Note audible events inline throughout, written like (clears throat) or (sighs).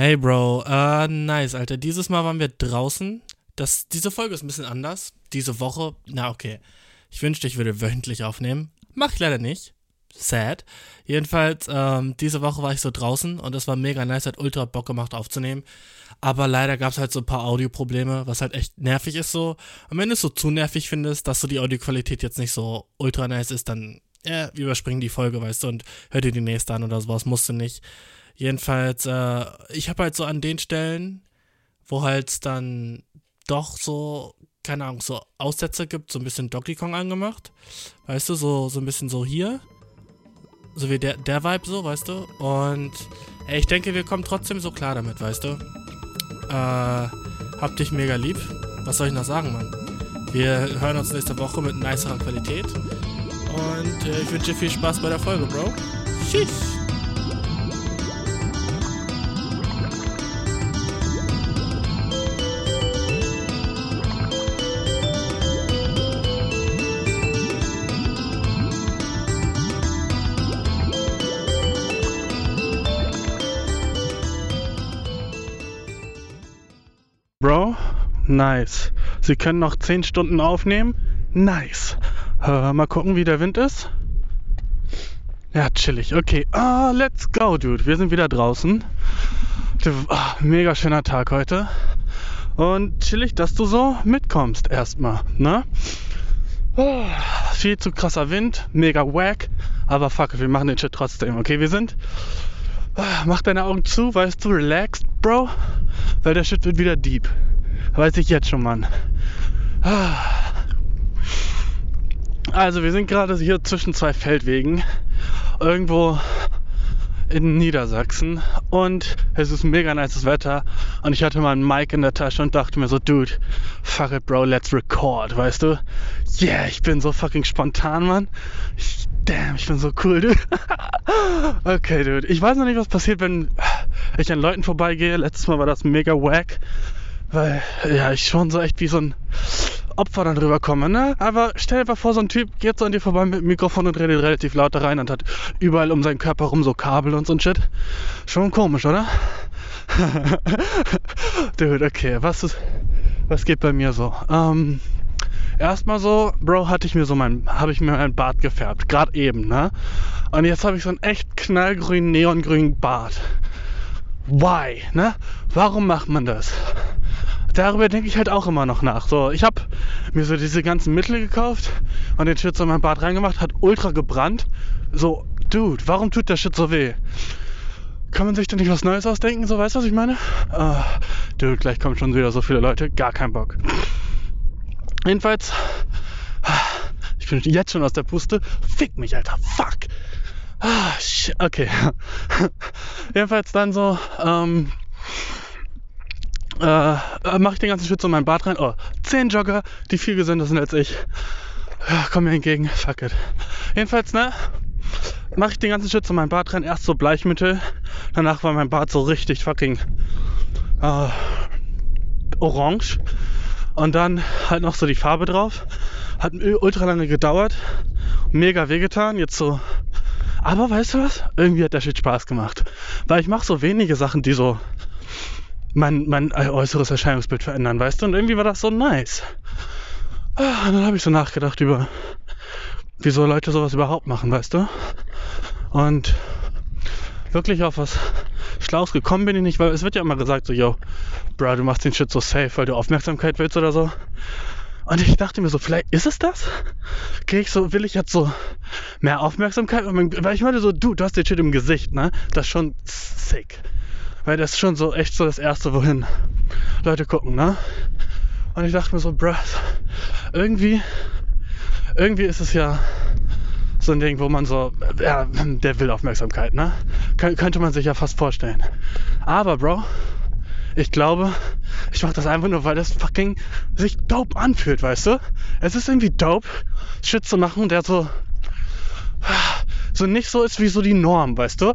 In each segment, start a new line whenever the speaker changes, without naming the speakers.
Hey Bro, äh, nice, Alter. Dieses Mal waren wir draußen. Das, diese Folge ist ein bisschen anders. Diese Woche, na okay. Ich wünschte, ich würde wöchentlich aufnehmen. Mach ich leider nicht. Sad. Jedenfalls, ähm, diese Woche war ich so draußen und es war mega nice, hat ultra Bock gemacht aufzunehmen. Aber leider gab es halt so ein paar Audioprobleme, was halt echt nervig ist so. Und wenn du es so zu nervig findest, dass so die Audioqualität jetzt nicht so ultra nice ist, dann ja, überspringen die Folge, weißt du, und hör dir die nächste an oder sowas, musst du nicht. Jedenfalls, äh, ich habe halt so an den Stellen, wo halt dann doch so, keine Ahnung, so Aussätze gibt, so ein bisschen Donkey Kong angemacht. Weißt du, so, so ein bisschen so hier. So wie der, der Vibe so, weißt du? Und ey, ich denke, wir kommen trotzdem so klar damit, weißt du? Äh, hab dich mega lieb. Was soll ich noch sagen, Mann? Wir hören uns nächste Woche mit nicerer Qualität. Und äh, ich wünsche dir viel Spaß bei der Folge, Bro. Tschüss.
Nice. Sie können noch 10 Stunden aufnehmen? Nice. Äh, mal gucken, wie der Wind ist. Ja, chillig. Okay. Ah, let's go, dude. Wir sind wieder draußen. Ah, mega schöner Tag heute. Und chillig, dass du so mitkommst erstmal, ne? Oh, viel zu krasser Wind, mega wack. Aber fuck, wir machen den Shit trotzdem. Okay, wir sind. Ah, mach deine Augen zu, weißt du, relaxed, Bro. Weil der Shit wird wieder deep. Weiß ich jetzt schon, Mann. Also, wir sind gerade hier zwischen zwei Feldwegen. Irgendwo in Niedersachsen. Und es ist mega nices Wetter. Und ich hatte mal ein Mic in der Tasche und dachte mir so, Dude, fuck it, Bro, let's record, weißt du? Yeah, ich bin so fucking spontan, Mann. Ich, damn, ich bin so cool, dude. (laughs) okay, dude. Ich weiß noch nicht, was passiert, wenn ich an Leuten vorbeigehe. Letztes Mal war das mega wack. Weil, ja, ich schon so echt wie so ein Opfer dann drüber komme, ne? Aber stell dir mal vor, so ein Typ geht so an dir vorbei mit dem Mikrofon und redet relativ laut da rein und hat überall um seinen Körper rum so Kabel und so ein Shit. Schon komisch, oder? (laughs) Dude, okay, was ist, was geht bei mir so? Ähm, erstmal so, Bro, hatte ich mir so mein, habe ich mir mein Bart gefärbt, gerade eben, ne? Und jetzt habe ich so einen echt knallgrünen, neongrünen Bart. Why, ne? Warum macht man das? Darüber denke ich halt auch immer noch nach. So, ich habe mir so diese ganzen Mittel gekauft und den Shit so in mein Bad reingemacht, hat ultra gebrannt. So, Dude, warum tut der Shit so weh? Kann man sich da nicht was Neues ausdenken? So, weißt du, was ich meine? Uh, dude, gleich kommen schon wieder so viele Leute. Gar kein Bock. Jedenfalls, ich bin jetzt schon aus der Puste. Fick mich, Alter. Fuck. Ah, okay. (laughs) Jedenfalls dann so, ähm, äh, äh mache ich den ganzen so in mein Bad rein. Oh, zehn Jogger, die viel gesünder sind als ich. Ja, komm mir entgegen. Fuck it. Jedenfalls, ne? Mache ich den ganzen Schritt zu meinem Bad rein. Erst so Bleichmittel. Danach war mein Bad so richtig fucking äh, orange. Und dann halt noch so die Farbe drauf. Hat ultra lange gedauert. Mega wehgetan. Jetzt so. Aber weißt du was? Irgendwie hat der Shit Spaß gemacht. Weil ich mache so wenige Sachen, die so mein, mein äußeres Erscheinungsbild verändern, weißt du? Und irgendwie war das so nice. Ah, und dann habe ich so nachgedacht über, wieso Leute sowas überhaupt machen, weißt du? Und wirklich auf was Schlaues gekommen bin ich nicht, weil es wird ja immer gesagt, so, yo, bro, du machst den Shit so safe, weil du Aufmerksamkeit willst oder so. Und ich dachte mir so, vielleicht ist es das? Gehe ich so, will ich jetzt so mehr Aufmerksamkeit? Weil ich meine so, du, du hast den Shit im Gesicht, ne? Das ist schon sick. Weil das ist schon so echt so das Erste, wohin Leute gucken, ne? Und ich dachte mir so, bruh, irgendwie, irgendwie ist es ja so ein Ding, wo man so, ja, der will Aufmerksamkeit, ne? Kön könnte man sich ja fast vorstellen. Aber, Bro, ich glaube, ich mache das einfach nur, weil das fucking sich dope anfühlt, weißt du? Es ist irgendwie dope, Shit zu machen, der so, so nicht so ist wie so die Norm, weißt du?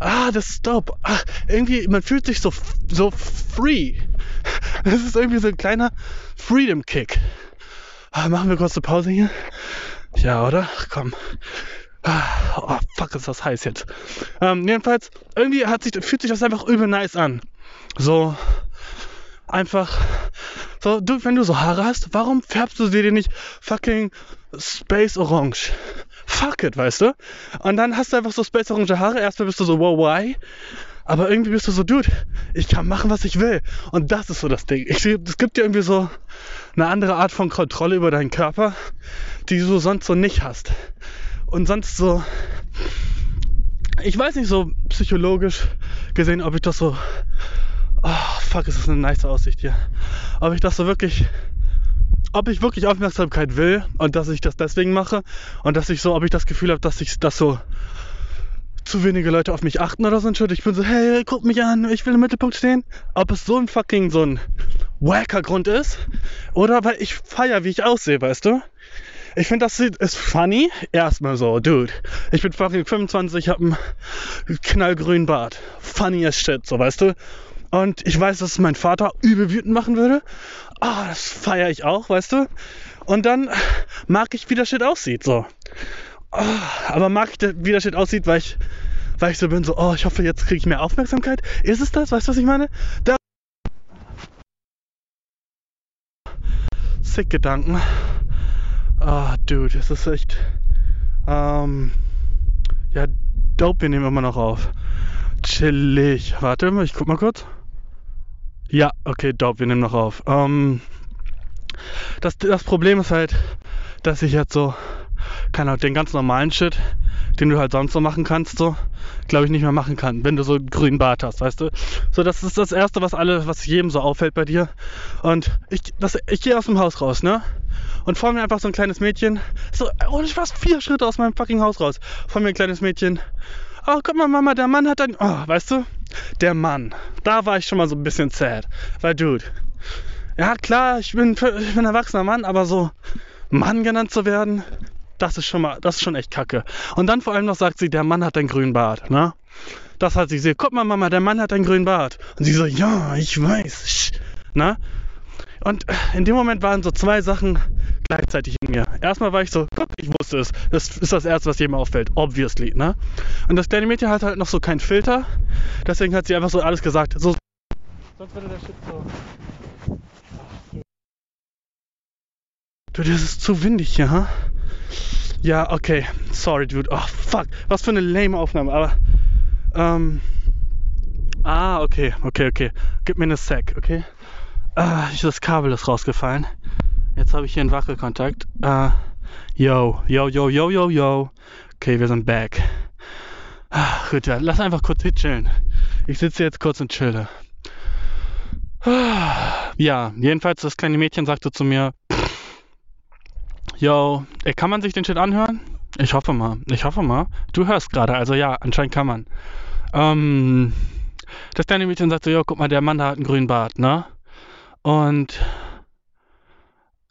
Ah, das ist dope. Ah, irgendwie, man fühlt sich so, so free. Das ist irgendwie so ein kleiner Freedom-Kick. Ah, machen wir kurz eine Pause hier? Ja, oder? Komm. Oh, fuck, ist das heiß jetzt. Ähm, jedenfalls, irgendwie hat sich, fühlt sich das einfach übel nice an. So, einfach, so, du, wenn du so Haare hast, warum färbst du sie dir nicht fucking Space Orange? Fuck it, weißt du? Und dann hast du einfach so Space Orange Haare. Erstmal bist du so, wow, why? Aber irgendwie bist du so, Dude, ich kann machen, was ich will. Und das ist so das Ding. Es gibt dir irgendwie so eine andere Art von Kontrolle über deinen Körper, die du sonst so nicht hast. Und sonst so, ich weiß nicht so psychologisch gesehen, ob ich das so, oh fuck, ist das eine nice Aussicht hier. Ob ich das so wirklich, ob ich wirklich Aufmerksamkeit will und dass ich das deswegen mache und dass ich so, ob ich das Gefühl habe, dass ich das so zu wenige Leute auf mich achten oder so ein Shit. Ich bin so, hey, guck mich an, ich will im Mittelpunkt stehen. Ob es so ein fucking so ein wacker Grund ist oder weil ich feier, wie ich aussehe, weißt du? Ich finde, das ist funny. Erstmal so, dude. Ich bin fucking 25, hab einen knallgrünen Bart. Funny as shit, so, weißt du? Und ich weiß, dass mein Vater übel wütend machen würde. Oh, das feiere ich auch, weißt du? Und dann mag ich, wie der Shit aussieht, so. Oh, aber mag ich, wie der Shit aussieht, weil ich, weil ich so bin, so, oh, ich hoffe, jetzt kriege ich mehr Aufmerksamkeit. Ist es das? Weißt du, was ich meine? Da Sick Gedanken. Ah, oh, dude, es ist echt. Ähm, ja, dope, wir nehmen immer noch auf. Chillig. Warte mal, ich guck mal kurz. Ja, okay, dope, wir nehmen noch auf. Ähm, das, das Problem ist halt, dass ich jetzt so kann halt den ganz normalen Shit, den du halt sonst so machen kannst, so, glaube ich, nicht mehr machen kann, wenn du so einen grünen Bart hast, weißt du? So, das ist das Erste, was alle, was jedem so auffällt bei dir. Und ich, ich gehe aus dem Haus raus, ne? Und vor mir einfach so ein kleines Mädchen, so, ohne fast vier Schritte aus meinem fucking Haus raus. Vor mir ein kleines Mädchen. Oh, guck mal, Mama, der Mann hat ein, oh, weißt du? Der Mann. Da war ich schon mal so ein bisschen sad. Weil, Dude, ja, klar, ich bin, ich bin ein erwachsener Mann, aber so Mann genannt zu werden, das ist schon mal, das ist schon echt kacke. Und dann vor allem noch sagt sie, der Mann hat einen grünen Bart, ne? Das hat sie gesehen. Guck mal, Mama, der Mann hat einen grünen Bart. Und sie so, ja, ich weiß. Ne? Und in dem Moment waren so zwei Sachen gleichzeitig in mir. Erstmal war ich so, guck, ich wusste es. Das ist das Erste, was jedem auffällt. Obviously, ne? Und das kleine Mädchen hat halt noch so keinen Filter. Deswegen hat sie einfach so alles gesagt. So, sonst würde der Shit so. Du, das ist zu windig hier, ha? Ja, okay. Sorry, dude. Oh, fuck. Was für eine lame Aufnahme. Aber, ähm. Ah, okay, okay, okay. Gib mir eine Sec, okay? Ah, das Kabel ist rausgefallen. Jetzt habe ich hier einen Wackelkontakt. Ah, yo, yo, yo, yo, yo, yo. Okay, wir sind back. Ah, gut, ja, lass einfach kurz hier chillen. Ich sitze jetzt kurz und chille. Ah, ja, jedenfalls, das kleine Mädchen sagte zu mir, Yo, ey, kann man sich den Shit anhören? Ich hoffe mal. Ich hoffe mal. Du hörst gerade, also ja, anscheinend kann man. Ähm, das kleine Mädchen sagt so, yo, guck mal, der Mann da hat einen grünen Bart, ne? Und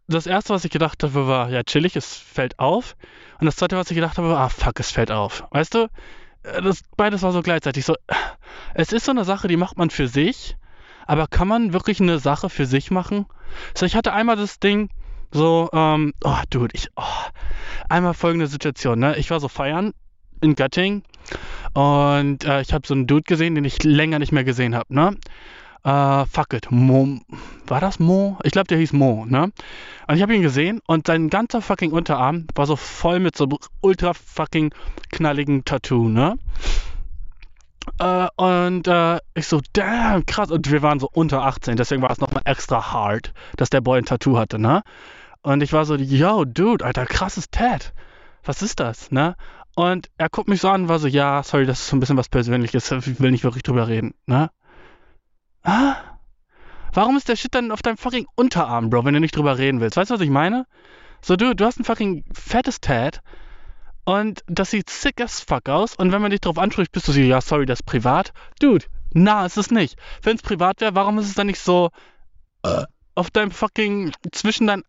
das erste, was ich gedacht habe, war, ja, chillig, es fällt auf. Und das zweite, was ich gedacht habe, war, ah, fuck, es fällt auf. Weißt du? Äh, das, beides war so gleichzeitig so. (sighs) Es ist so eine Sache, die macht man für sich. Aber kann man wirklich eine Sache für sich machen? So, ich hatte einmal das Ding, so, ähm, oh, Dude, ich, oh, einmal folgende Situation, ne? Ich war so feiern in Göttingen und äh, ich habe so einen Dude gesehen, den ich länger nicht mehr gesehen habe, ne? Äh, fuck it, Mo, war das Mo? Ich glaube, der hieß Mo, ne? Und ich habe ihn gesehen und sein ganzer fucking Unterarm war so voll mit so ultra fucking knalligen Tattoo, ne? Uh, und uh, ich so, damn, krass. Und wir waren so unter 18, deswegen war es nochmal extra hart, dass der Boy ein Tattoo hatte, ne? Und ich war so, yo, Dude, Alter, krasses Tat. Was ist das, ne? Und er guckt mich so an und war so, ja, sorry, das ist so ein bisschen was Persönliches, ich will nicht wirklich drüber reden, ne? Ah? Warum ist der Shit dann auf deinem fucking Unterarm, Bro, wenn du nicht drüber reden willst? Weißt du, was ich meine? So, du, du hast ein fucking fettes Tat und das sieht sick as fuck aus und wenn man dich darauf anspricht, bist du so, ja, sorry, das ist privat. Dude, na, ist es nicht. Wenn es privat wäre, warum ist es dann nicht so äh, auf deinem fucking, zwischen deinen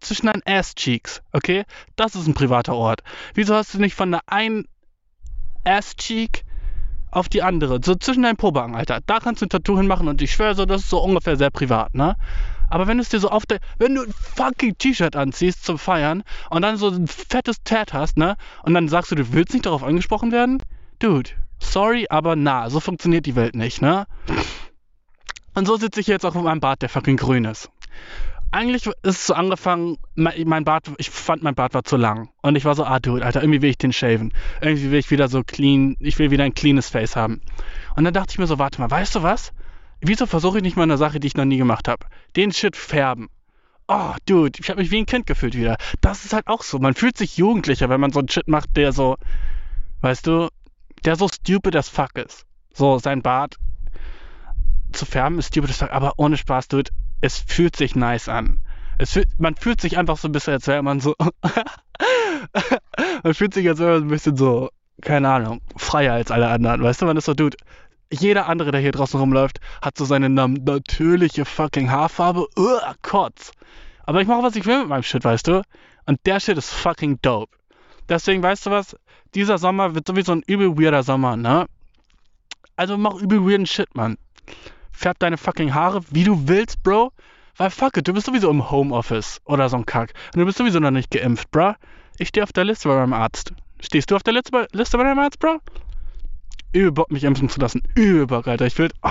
zwischen deinen Ass-Cheeks, okay? Das ist ein privater Ort. Wieso hast du nicht von der einen Ass-Cheek auf die andere, so zwischen deinen Pobacken, Alter. Da kannst du ein Tattoo hinmachen und ich schwöre so, das ist so ungefähr sehr privat, ne? Aber wenn du es dir so auf der, wenn du ein fucking T-Shirt anziehst zum Feiern und dann so ein fettes Tat hast, ne? Und dann sagst du, du willst nicht darauf angesprochen werden? Dude, sorry, aber na, so funktioniert die Welt nicht, ne? Und so sitze ich jetzt auch auf meinem Bart, der fucking grün ist. Eigentlich ist es so angefangen, mein Bart, ich fand mein Bart war zu lang. Und ich war so, ah, dude, Alter, irgendwie will ich den shaven. Irgendwie will ich wieder so clean, ich will wieder ein cleanes Face haben. Und dann dachte ich mir so, warte mal, weißt du was? Wieso versuche ich nicht mal eine Sache, die ich noch nie gemacht habe? Den Shit färben. Oh, dude, ich habe mich wie ein Kind gefühlt wieder. Das ist halt auch so. Man fühlt sich jugendlicher, wenn man so einen Shit macht, der so, weißt du, der so stupid as fuck ist. So, sein Bart zu färben ist stupid as fuck, aber ohne Spaß, dude, es fühlt sich nice an. Es fühlt, man fühlt sich einfach so ein bisschen, als wäre man so. (laughs) man fühlt sich, als wäre man ein bisschen so, keine Ahnung, freier als alle anderen. Weißt du, man ist so, dude, jeder andere, der hier draußen rumläuft, hat so seine natürliche fucking Haarfarbe. Uah, Kotz. Aber ich mache, was ich will mit meinem Shit, weißt du? Und der Shit ist fucking dope. Deswegen, weißt du was? Dieser Sommer wird sowieso ein übel weirder Sommer, ne? Also mach übel weirden Shit, Mann. Färb deine fucking Haare, wie du willst, Bro. Weil fuck it, du bist sowieso im Homeoffice oder so ein Kack. Und du bist sowieso noch nicht geimpft, bro. Ich stehe auf der Liste bei meinem Arzt. Stehst du auf der Liste bei, deinem Arzt, Bro? Übel Bock, mich impfen zu lassen. Übel Bock, Alter. Ich will. Oh,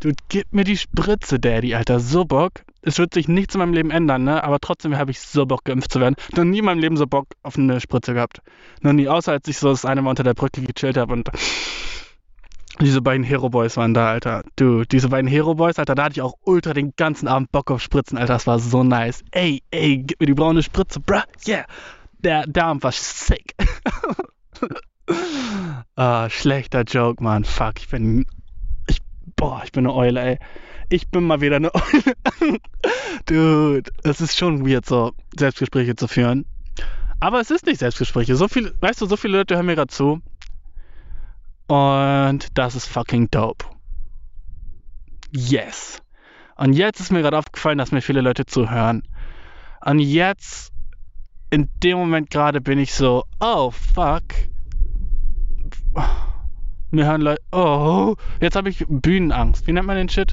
du gib mir die Spritze, Daddy, Alter. So Bock. Es wird sich nichts in meinem Leben ändern, ne? Aber trotzdem habe ich so Bock, geimpft zu werden. Noch nie in meinem Leben so Bock auf eine Spritze gehabt. Noch nie, außer als ich so das eine Mal unter der Brücke gechillt habe und diese beiden Hero Boys waren da, Alter. Du, diese beiden Hero Boys, Alter, da hatte ich auch ultra den ganzen Abend Bock auf Spritzen, Alter. Das war so nice. Ey, ey, gib mir die braune Spritze, bruh. Yeah. Der, der Abend war sick. (laughs) ah, schlechter Joke, Mann. Fuck, ich bin. Ich, boah, ich bin eine Eule, ey. Ich bin mal wieder eine (laughs) Eule. Dude, es ist schon weird, so Selbstgespräche zu führen. Aber es ist nicht Selbstgespräche. So viel, weißt du, so viele Leute hören mir gerade zu. Und das ist fucking dope. Yes. Und jetzt ist mir gerade aufgefallen, dass mir viele Leute zuhören. Und jetzt, in dem Moment gerade, bin ich so, oh fuck. Mir hören Leute, oh, jetzt habe ich Bühnenangst. Wie nennt man den Shit?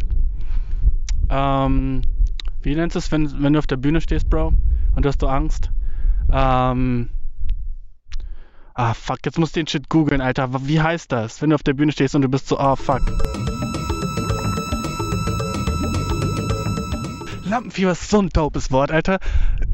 Ähm, wie nennst du es, wenn, wenn du auf der Bühne stehst, Bro? Und du hast du Angst? Ähm, Ah, fuck, jetzt musst du den Shit googeln, Alter. Wie heißt das, wenn du auf der Bühne stehst und du bist so, ah, oh, fuck. Lampenfieber ist so ein dopes Wort, Alter.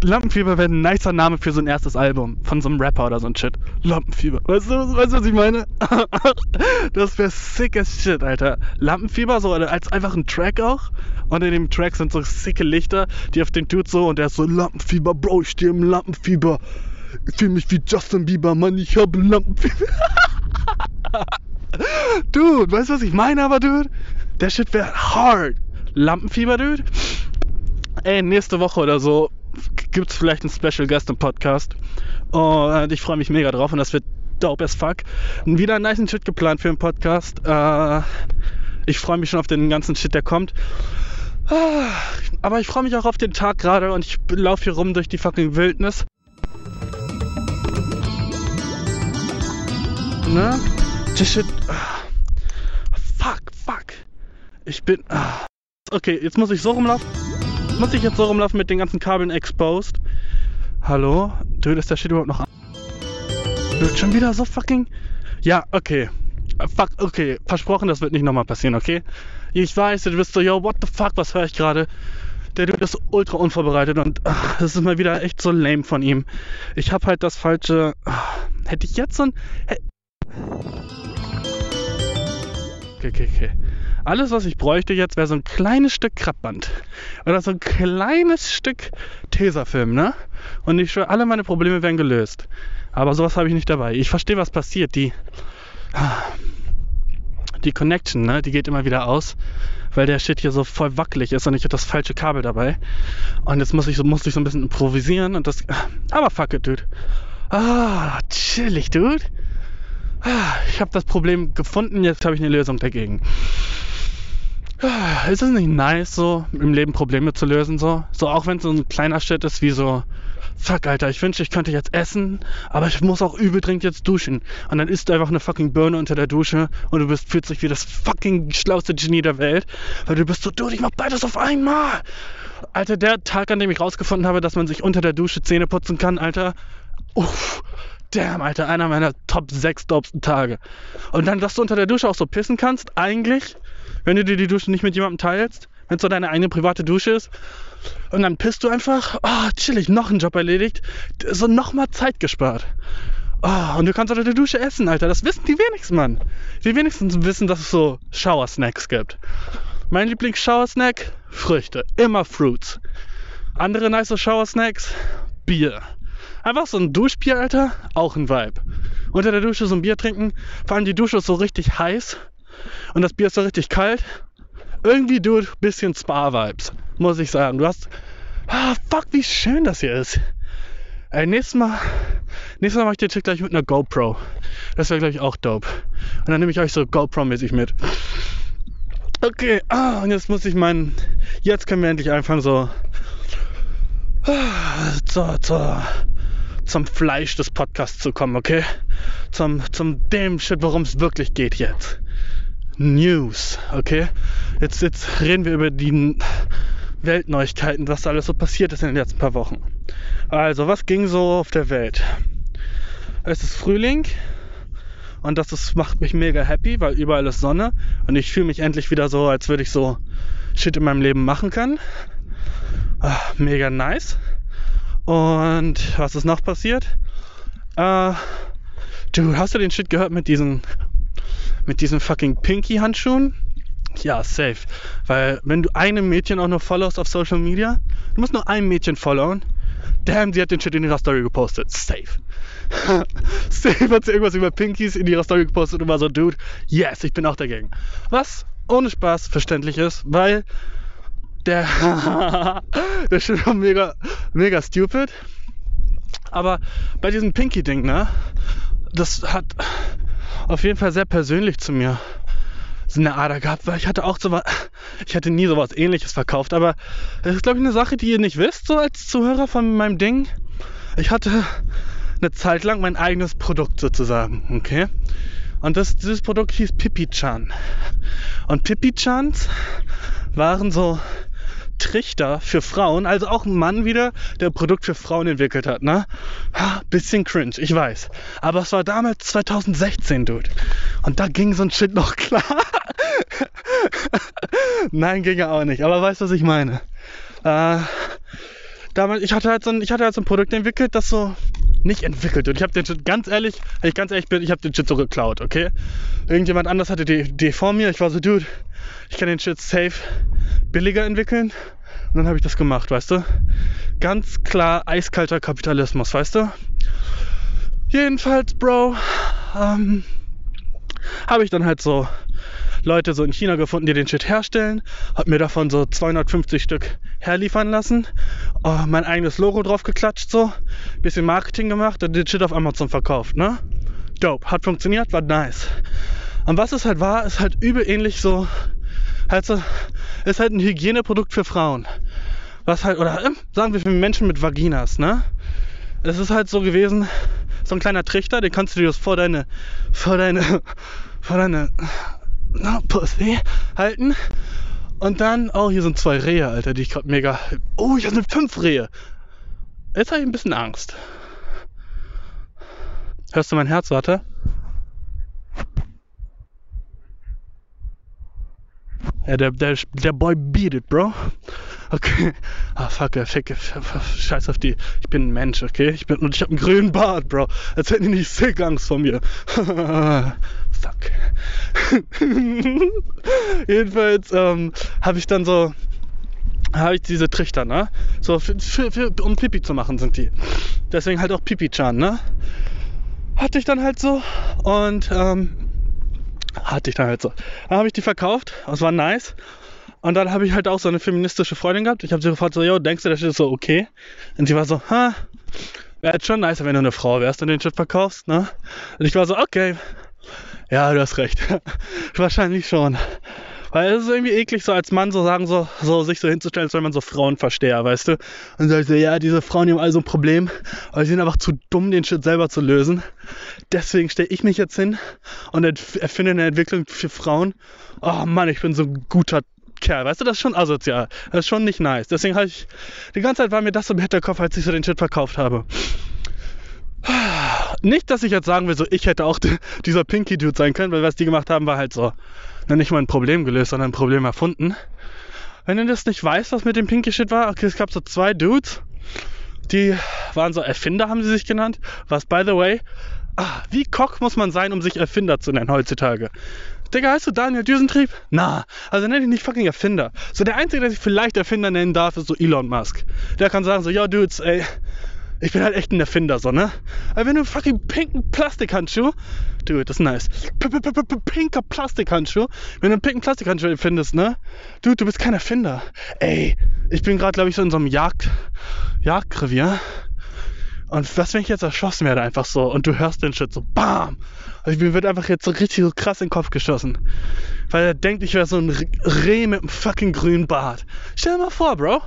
Lampenfieber wäre ein nicer Name für so ein erstes Album von so einem Rapper oder so ein Shit. Lampenfieber. Weißt du, weißt du was ich meine? (laughs) das wäre sick as shit, Alter. Lampenfieber, so als einfach ein Track auch. Und in dem Track sind so sicke Lichter, die auf den tut so und der ist so Lampenfieber, Bro, ich stehe im Lampenfieber. Ich fühle mich wie Justin Bieber, Mann, ich habe Lampenfieber. (laughs) dude, weißt du, was ich meine, aber, dude? Der Shit wäre hard. Lampenfieber, dude? Ey, nächste Woche oder so gibt es vielleicht einen Special Guest im Podcast. Und ich freue mich mega drauf und das wird dope as fuck. Wieder einen nice Shit geplant für den Podcast. Äh, ich freue mich schon auf den ganzen Shit, der kommt. Aber ich freue mich auch auf den Tag gerade und ich laufe hier rum durch die fucking Wildnis. Ne? Das shit. Fuck, fuck. Ich bin. Ah. Okay, jetzt muss ich so rumlaufen. Muss ich jetzt so rumlaufen mit den ganzen Kabeln exposed? Hallo? Du, ist der Shit überhaupt noch an? Wird schon wieder so fucking. Ja, okay. Fuck, okay. Versprochen, das wird nicht nochmal passieren, okay? Ich weiß, du bist so, yo, what the fuck, was höre ich gerade? Der Dude ist ultra unvorbereitet und ach, das ist mal wieder echt so lame von ihm. Ich habe halt das falsche. Ach, hätte ich jetzt so ein. Okay, okay, okay. Alles, was ich bräuchte jetzt, wäre so ein kleines Stück Kreppband. Oder so ein kleines Stück Tesafilm, ne? Und ich schwöre, alle meine Probleme wären gelöst. Aber sowas habe ich nicht dabei. Ich verstehe, was passiert. Die, die Connection, ne? Die geht immer wieder aus, weil der Shit hier so voll wackelig ist und ich habe das falsche Kabel dabei. Und jetzt muss ich, musste ich so ein bisschen improvisieren und das. Aber fuck it, dude. Ah, chillig, dude. Ich habe das Problem gefunden, jetzt habe ich eine Lösung dagegen. Ist es nicht nice, so im Leben Probleme zu lösen, so? So auch wenn es so ein kleiner Schritt ist, wie so, fuck, Alter, ich wünschte, ich könnte jetzt essen, aber ich muss auch übel dringend jetzt duschen. Und dann isst du einfach eine fucking Birne unter der Dusche und du bist, fühlst dich wie das fucking schlauste Genie der Welt, weil du bist so, dude, ich mach beides auf einmal. Alter, der Tag, an dem ich rausgefunden habe, dass man sich unter der Dusche Zähne putzen kann, Alter. Uff, damn, Alter, einer meiner Top 6 dopsten Tage. Und dann, dass du unter der Dusche auch so pissen kannst, eigentlich, wenn du dir die Dusche nicht mit jemandem teilst, wenn es so deine eigene private Dusche ist. Und dann pisst du einfach, oh, chillig, noch einen Job erledigt, so nochmal Zeit gespart. Oh, und du kannst unter der Dusche essen, Alter. Das wissen die wenigsten, Mann. Die wenigsten wissen, dass es so Shower-Snacks gibt. Mein Lieblings-Shower-Snack? Früchte. Immer Fruits. Andere nice Shower-Snacks? Bier. Einfach so ein Duschbier, Alter. Auch ein Vibe. Unter der Dusche so ein Bier trinken. Vor allem die Dusche ist so richtig heiß. Und das Bier ist so richtig kalt. Irgendwie, du, bisschen Spa-Vibes. Muss ich sagen. Du hast. Ah, fuck, wie schön das hier ist. Ey, nächstes Mal, nächstes Mal mache ich den Trick gleich mit einer GoPro. Das wäre, glaube ich, auch dope. Und dann nehme ich euch so GoPro-mäßig mit. Okay, ah, und jetzt muss ich meinen. Jetzt können wir endlich anfangen, so. Ah, zur, zur, zum Fleisch des Podcasts zu kommen, okay? Zum, zum dem Shit, worum es wirklich geht jetzt. News, okay? Jetzt, jetzt reden wir über die Weltneuigkeiten, was alles so passiert ist in den letzten paar Wochen. Also, was ging so auf der Welt? Es ist Frühling und das ist, macht mich mega happy, weil überall ist Sonne und ich fühle mich endlich wieder so, als würde ich so Shit in meinem Leben machen können. Ach, mega nice. Und was ist noch passiert? Äh, du hast du den Shit gehört mit diesen mit diesen fucking Pinky-Handschuhen? Ja, safe. Weil wenn du einem Mädchen auch nur followst auf Social Media, du musst nur ein Mädchen followen. Damn, sie hat den Shit in ihrer Story gepostet. Safe. (laughs) safe hat sie irgendwas über Pinkies in ihrer Story gepostet und war so, Dude, yes, ich bin auch dagegen. Was ohne Spaß verständlich ist, weil der, (laughs) der Shit war mega, mega stupid. Aber bei diesem Pinky-Ding, ne, das hat auf jeden Fall sehr persönlich zu mir so eine Ader gehabt, weil ich hatte auch sowas, ich hatte nie sowas ähnliches verkauft, aber das ist glaube ich eine Sache, die ihr nicht wisst, so als Zuhörer von meinem Ding. Ich hatte eine Zeit lang mein eigenes Produkt sozusagen, okay? Und das, dieses Produkt hieß Pipi-Chan. Und Pipi-Chans waren so Trichter für Frauen, also auch ein Mann wieder, der ein Produkt für Frauen entwickelt hat, ne? Ha, bisschen cringe, ich weiß. Aber es war damals 2016, Dude. Und da ging so ein Shit noch (laughs) klar. Nein, ging ja auch nicht. Aber weißt du, was ich meine? Äh, damals, ich hatte halt so ein, ich hatte halt so ein Produkt entwickelt, das so nicht entwickelt. Und ich habe den Shit, ganz ehrlich, wenn ich ganz ehrlich bin, ich habe den Shit so geklaut, okay? Irgendjemand anders hatte die Idee vor mir. Ich war so, Dude, ich kann den Shit safe billiger entwickeln. Und dann habe ich das gemacht, weißt du? Ganz klar eiskalter Kapitalismus, weißt du? Jedenfalls, Bro, ähm, habe ich dann halt so Leute so in China gefunden, die den Shit herstellen. Hab mir davon so 250 Stück herliefern lassen. Oh, mein eigenes Logo drauf geklatscht, so. Bisschen Marketing gemacht und den Shit auf Amazon verkauft, ne? Dope. Hat funktioniert, war nice. Und was es halt war, ist halt übel ähnlich so. Halt so, ist halt ein Hygieneprodukt für Frauen. Was halt, oder äh, sagen wir für Menschen mit Vaginas, ne? Es ist halt so gewesen, so ein kleiner Trichter, den kannst du dir vor deine, vor deine, (laughs) vor deine na, Pussy halten. Und dann, oh, hier sind zwei Rehe, Alter, die ich gerade mega. Oh, hier sind fünf Rehe. Jetzt habe ich ein bisschen Angst. Hörst du mein Herz, warte? Der, der, der Boy beat it, Bro. Okay. Ah, fuck, fick, scheiß auf die. Ich bin ein Mensch, okay? Ich bin, und ich habe einen grünen Bart, Bro. Als hätten die nicht sick Angst vor mir. (laughs) fuck. (laughs) Jedenfalls ähm, habe ich dann so, habe ich diese Trichter, ne? So, für, für, um Pipi zu machen sind die. Deswegen halt auch Pipi-Chan, ne? Hatte ich dann halt so und ähm, hatte ich dann halt so. Dann habe ich die verkauft, das war nice. Und dann habe ich halt auch so eine feministische Freundin gehabt. Ich habe sie gefragt, so, yo, denkst du, das ist so okay? Und sie war so, ha, wäre jetzt schon nicer, wenn du eine Frau wärst und den Shit verkaufst, ne? Und ich war so, okay, ja, du hast recht. (laughs) Wahrscheinlich schon. Weil es ist irgendwie eklig, so als Mann so sagen, so, so sich so hinzustellen, als wenn man so Frauenversteher, weißt du? Und sagt so, ja, diese Frauen die haben also ein Problem, aber sie sind einfach zu dumm, den Shit selber zu lösen. Deswegen stelle ich mich jetzt hin und erfinde eine Entwicklung für Frauen. Oh Mann, ich bin so ein guter Kerl, weißt du, das ist schon asozial. Das ist schon nicht nice. Deswegen habe ich, die ganze Zeit war mir das so im Hinterkopf, als ich so den Shit verkauft habe. Nicht, dass ich jetzt sagen will, so ich hätte auch (laughs) dieser Pinky Dude sein können, weil was die gemacht haben, war halt so, nicht mal ein Problem gelöst, sondern ein Problem erfunden. Wenn du das nicht weißt, was mit dem Pinky Shit war, okay, es gab so zwei Dudes, die waren so Erfinder, haben sie sich genannt. Was, by the way, ah, wie Koch muss man sein, um sich Erfinder zu nennen heutzutage? Digga, heißt du Daniel Düsentrieb? Na, also nenn dich nicht fucking Erfinder. So der Einzige, der sich vielleicht Erfinder nennen darf, ist so Elon Musk. Der kann sagen so, ja, Dudes, ey, ich bin halt echt ein Erfinder, so, ne? Aber wenn du einen fucking pinken Plastikhandschuh, dude, das ist nice. P -p -p Pinker Plastikhandschuh, wenn du einen pinken Plastikhandschuh findest, ne? Dude, du bist kein Erfinder. Ey, ich bin gerade, glaube ich, so in so einem Jagd, Jagdrevier. Und was, wenn ich jetzt erschossen werde, einfach so, und du hörst den Shit so, BAM! Also mir wird einfach jetzt so richtig so krass in den Kopf geschossen. Weil er denkt, ich wäre so ein Reh mit einem fucking grünen Bart. Stell dir mal vor, Bro.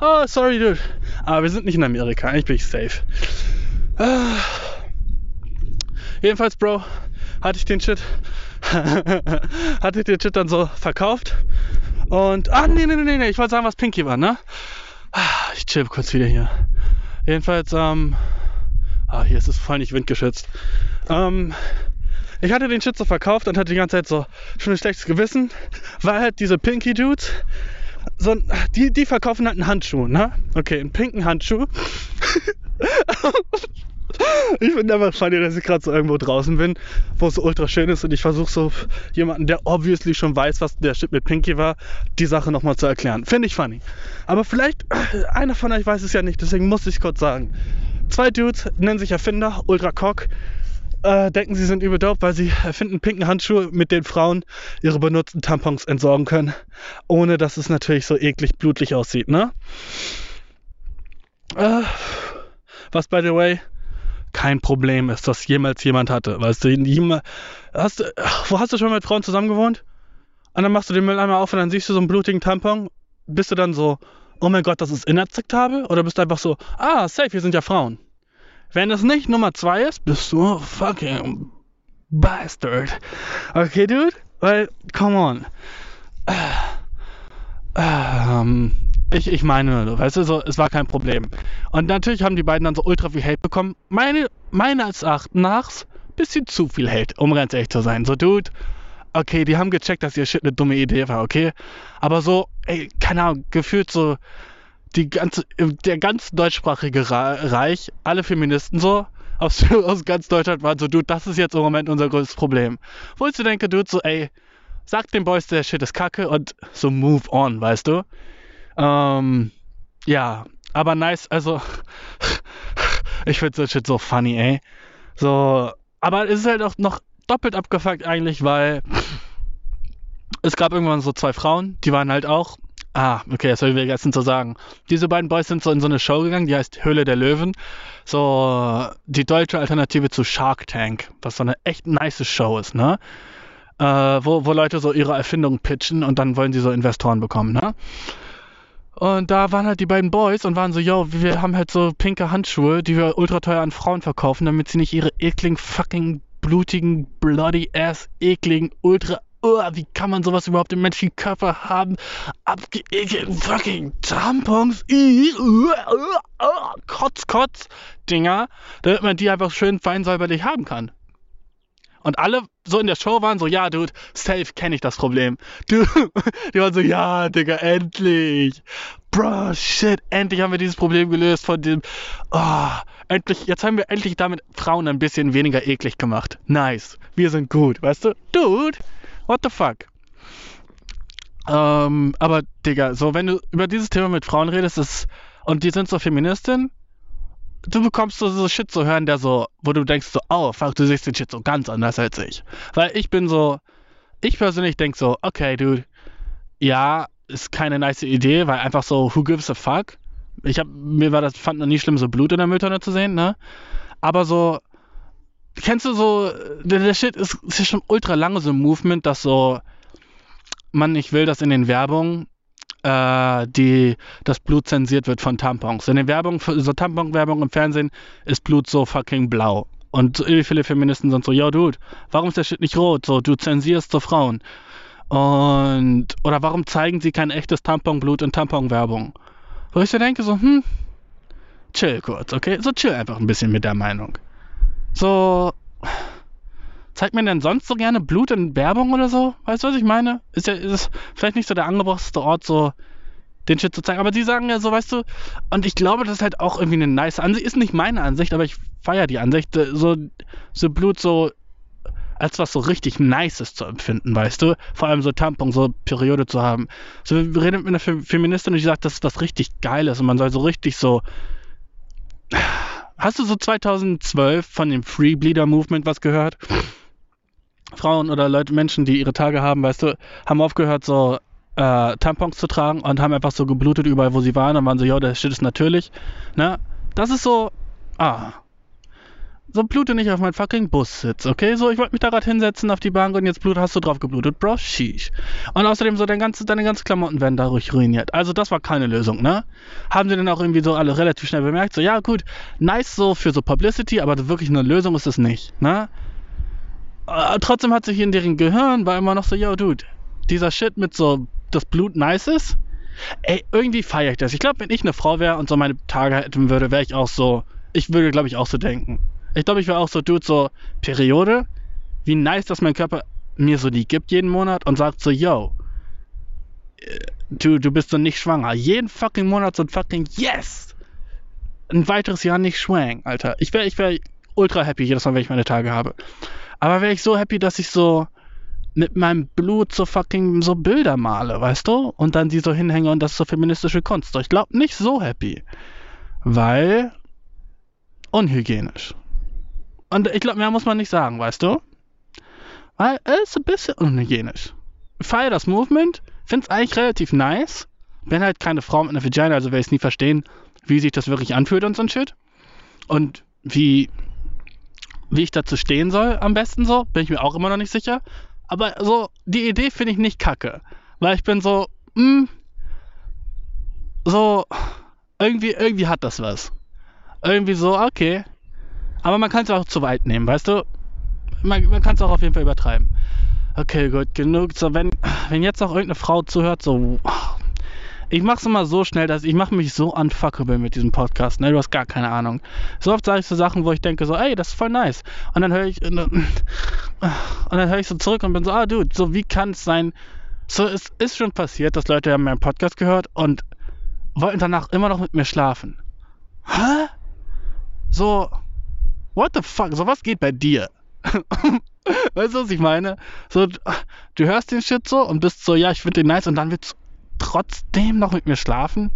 Oh, sorry, dude. Aber wir sind nicht in Amerika. Eigentlich bin ich safe. Ah. Jedenfalls, Bro, hatte ich den Shit. (laughs) hatte ich den Shit dann so verkauft. Und. Ah, nee, nee, nee, nee. Ich wollte sagen, was Pinky war, ne? Ah, ich chill kurz wieder hier. Jedenfalls, ähm. Ah, hier ist es voll nicht windgeschützt. Ähm. Ich hatte den Shit so verkauft und hatte die ganze Zeit so schon ein schlechtes Gewissen, weil halt diese Pinky Dudes so ein, die, die verkaufen halt einen Handschuh, ne? Okay, einen pinken Handschuh. (laughs) ich finde einfach funny, dass ich gerade so irgendwo draußen bin, wo es so ultra schön ist und ich versuche so jemanden, der obviously schon weiß, was der Shit mit Pinky war, die Sache nochmal zu erklären. Finde ich funny. Aber vielleicht, einer von euch weiß es ja nicht, deswegen muss ich kurz sagen. Zwei Dudes nennen sich Erfinder, Ultra Cock, äh, denken, sie sind übel dope, weil sie erfinden pinken Handschuhe, mit denen Frauen ihre benutzten Tampons entsorgen können, ohne dass es natürlich so eklig blutlich aussieht, ne? Äh, was, by the way, kein Problem ist, dass jemals jemand hatte. Weißt du, jemand, hast, wo hast du schon mit Frauen zusammen gewohnt? Und dann machst du den Mülleimer auf und dann siehst du so einen blutigen Tampon. Bist du dann so, oh mein Gott, das ist inakzeptabel? Oder bist du einfach so, ah, safe, wir sind ja Frauen? Wenn es nicht Nummer 2 ist, bist du fucking bastard. Okay, dude? Weil, come on. Ähm, ich, ich meine, weißt du, so, es war kein Problem. Und natürlich haben die beiden dann so ultra viel Hate bekommen. Meine, meines Erachtens bisschen zu viel Hate, um ganz ehrlich zu sein. So, Dude, okay, die haben gecheckt, dass ihr Shit eine dumme Idee war, okay? Aber so, ey, keine Ahnung, gefühlt so die ganze, der ganz deutschsprachige Reich, alle Feministen so, aus, (laughs) aus ganz Deutschland waren so, du, das ist jetzt im Moment unser größtes Problem. Wo ich so denke, du, so, ey, sag den Boys, der Shit ist kacke und so move on, weißt du? Ähm, ja, aber nice, also, (laughs) ich finde so Shit so funny, ey. So, aber es ist halt auch noch doppelt abgefuckt eigentlich, weil es gab irgendwann so zwei Frauen, die waren halt auch Ah, okay, das habe ich vergessen zu sagen. Diese beiden Boys sind so in so eine Show gegangen, die heißt Höhle der Löwen. So die deutsche Alternative zu Shark Tank, was so eine echt nice Show ist, ne? Äh, wo, wo Leute so ihre Erfindungen pitchen und dann wollen sie so Investoren bekommen, ne? Und da waren halt die beiden Boys und waren so, yo, wir haben halt so pinke Handschuhe, die wir ultra teuer an Frauen verkaufen, damit sie nicht ihre ekligen, fucking, blutigen, bloody ass, ekligen, ultra wie kann man sowas überhaupt im menschlichen Körper haben? Abgeekelten fucking Tampons, uh, Kotz, Kotz, Dinger, damit man die einfach schön fein säuberlich haben kann. Und alle so in der Show waren so, ja, Dude, safe kenne ich das Problem. Du, (laughs) die waren so, ja, Digga, endlich. Bro, shit, endlich haben wir dieses Problem gelöst von dem, oh, endlich, jetzt haben wir endlich damit Frauen ein bisschen weniger eklig gemacht. Nice. Wir sind gut, weißt du? Dude, What the fuck? Ähm, aber, Digga, so, wenn du über dieses Thema mit Frauen redest, ist, und die sind so Feministin, du bekommst so, so Shit zu hören, der so, wo du denkst so, oh, fuck, du siehst den Shit so ganz anders als ich. Weil ich bin so, ich persönlich denk so, okay, dude, ja, ist keine nice Idee, weil einfach so, who gives a fuck? Ich hab, mir war das, fand noch nie schlimm, so Blut in der Mülltonne zu sehen, ne? Aber so, kennst du so, der, der Shit ist, ist ja schon ultra lange so ein Movement, dass so man nicht will, dass in den Werbungen äh, die, das Blut zensiert wird von Tampons. In den Werbungen, so Tampon-Werbung im Fernsehen ist Blut so fucking blau. Und wie viele Feministen sind so, yo, Dude, warum ist der Shit nicht rot? So, du zensierst so Frauen. Und, oder warum zeigen sie kein echtes Tamponblut in Tamponwerbung? Wo ich so denke, so, hm, chill kurz, okay? So chill einfach ein bisschen mit der Meinung. So, zeigt man denn sonst so gerne Blut in Werbung oder so? Weißt du, was ich meine? Ist ja, ist vielleicht nicht so der angebrachteste Ort, so den Shit zu zeigen. Aber die sagen ja so, weißt du, und ich glaube, das ist halt auch irgendwie eine nice Ansicht. Ist nicht meine Ansicht, aber ich feiere die Ansicht, so, so Blut so als was so richtig Nices zu empfinden, weißt du? Vor allem so Tampon, so Periode zu haben. So, wir reden mit einer Feministin und die sagt, das ist was richtig Geiles und man soll so richtig so. Hast du so 2012 von dem Free Bleeder Movement was gehört? Frauen oder Leute, Menschen, die ihre Tage haben, weißt du, haben aufgehört, so äh, Tampons zu tragen und haben einfach so geblutet überall, wo sie waren und waren so, ja, der Shit ist natürlich. Ne? Das ist so, ah, so blute nicht auf meinen fucking Bussitz, okay? So, ich wollte mich da gerade hinsetzen auf die Bank und jetzt Blut hast du drauf geblutet, Bro, sheesh. Und außerdem so dein ganze, deine ganzen Klamotten werden dadurch ruiniert. Also das war keine Lösung, ne? Haben sie dann auch irgendwie so alle relativ schnell bemerkt, so, ja gut, nice so für so Publicity, aber wirklich eine Lösung ist es nicht, ne? Äh, trotzdem hat sich in deren Gehirn war immer noch so, yo, dude, dieser Shit mit so, das Blut nice ist, ey, irgendwie feiere ich das. Ich glaube, wenn ich eine Frau wäre und so meine Tage hätten würde, wäre ich auch so, ich würde, glaube ich, auch so denken. Ich glaube, ich war auch so, Dude, so Periode. Wie nice, dass mein Körper mir so die gibt jeden Monat und sagt so, yo, äh, du, du bist so nicht schwanger. Jeden fucking Monat so ein fucking Yes! Ein weiteres Jahr nicht schwang, Alter. Ich wäre ich wär ultra happy jedes Mal, wenn ich meine Tage habe. Aber wäre ich so happy, dass ich so mit meinem Blut so fucking so Bilder male, weißt du? Und dann die so hinhänge und das ist so feministische Kunst. Ich glaube nicht so happy. Weil unhygienisch. Und ich glaube, mehr muss man nicht sagen, weißt du? Weil es ist ein bisschen unhygienisch. Feier das Movement, finde es eigentlich relativ nice. Bin halt keine Frau mit einer Vagina, also werde ich es nie verstehen, wie sich das wirklich anfühlt und so ein Shit. Und wie, wie ich dazu stehen soll, am besten so, bin ich mir auch immer noch nicht sicher. Aber so, die Idee finde ich nicht kacke. Weil ich bin so, hm, so, irgendwie, irgendwie hat das was. Irgendwie so, okay, aber man kann es auch zu weit nehmen, weißt du? Man, man kann es auch auf jeden Fall übertreiben. Okay, gut, genug. So, wenn, wenn jetzt noch irgendeine Frau zuhört, so. Ich mach's immer so schnell, dass ich mache mich so unfuckable mit diesem Podcast, ne? Du hast gar keine Ahnung. So oft sage ich so Sachen, wo ich denke so, ey, das ist voll nice. Und dann höre ich und dann höre ich so zurück und bin so, ah, dude, so wie kann es sein? So, es ist schon passiert, dass Leute haben meinen Podcast gehört und wollten danach immer noch mit mir schlafen. Hä? So, what the fuck, so was geht bei dir? (laughs) weißt du, was ich meine? So, du hörst den Shit so und bist so, ja, ich finde den nice und dann willst du trotzdem noch mit mir schlafen?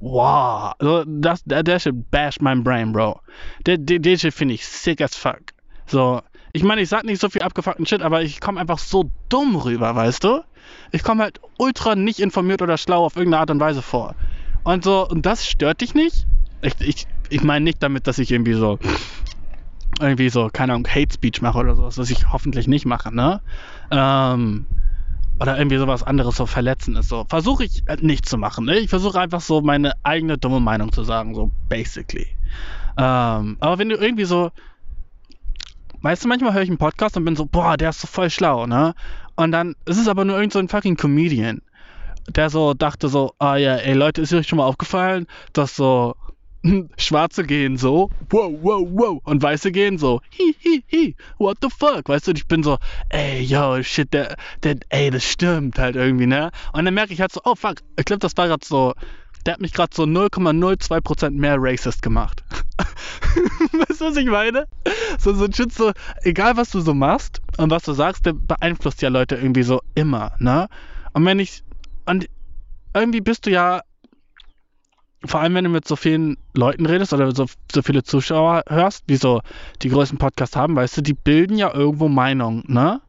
Wow, also das, der, der Shit basht mein Brain, Bro. Der, der, der Shit finde ich sick as fuck. So, ich meine, ich sag nicht so viel abgefuckten Shit, aber ich komme einfach so dumm rüber, weißt du? Ich komme halt ultra nicht informiert oder schlau auf irgendeine Art und Weise vor. Und so, und das stört dich nicht? Ich, ich, ich meine nicht damit, dass ich irgendwie so irgendwie so, keine Ahnung, Hate Speech mache oder sowas, was ich hoffentlich nicht mache, ne? Ähm, oder irgendwie sowas anderes so verletzen ist. So versuche ich halt nicht zu machen. Ne? Ich versuche einfach so meine eigene dumme Meinung zu sagen, so basically. Ähm, aber wenn du irgendwie so, weißt du, manchmal höre ich einen Podcast und bin so, boah, der ist so voll schlau, ne? Und dann ist es aber nur irgend so ein fucking Comedian, der so dachte so, ah ja, ey Leute, ist euch schon mal aufgefallen, dass so (laughs) Schwarze gehen so, wow, wow, wow, und Weiße gehen so, hi, hi, hi, what the fuck, weißt du, ich bin so, ey, yo, shit, der, der, ey, das stimmt halt irgendwie, ne? Und dann merke ich halt so, oh fuck, ich glaube, das war gerade so, der hat mich gerade so 0,02% mehr racist gemacht. (laughs) weißt du, was ich meine? So, so ein Shit, so, egal was du so machst und was du sagst, der beeinflusst ja Leute irgendwie so immer, ne? Und wenn ich, und irgendwie bist du ja vor allem wenn du mit so vielen Leuten redest oder so, so viele Zuschauer hörst, wie so die größten Podcasts haben, weißt du, die bilden ja irgendwo Meinung, ne?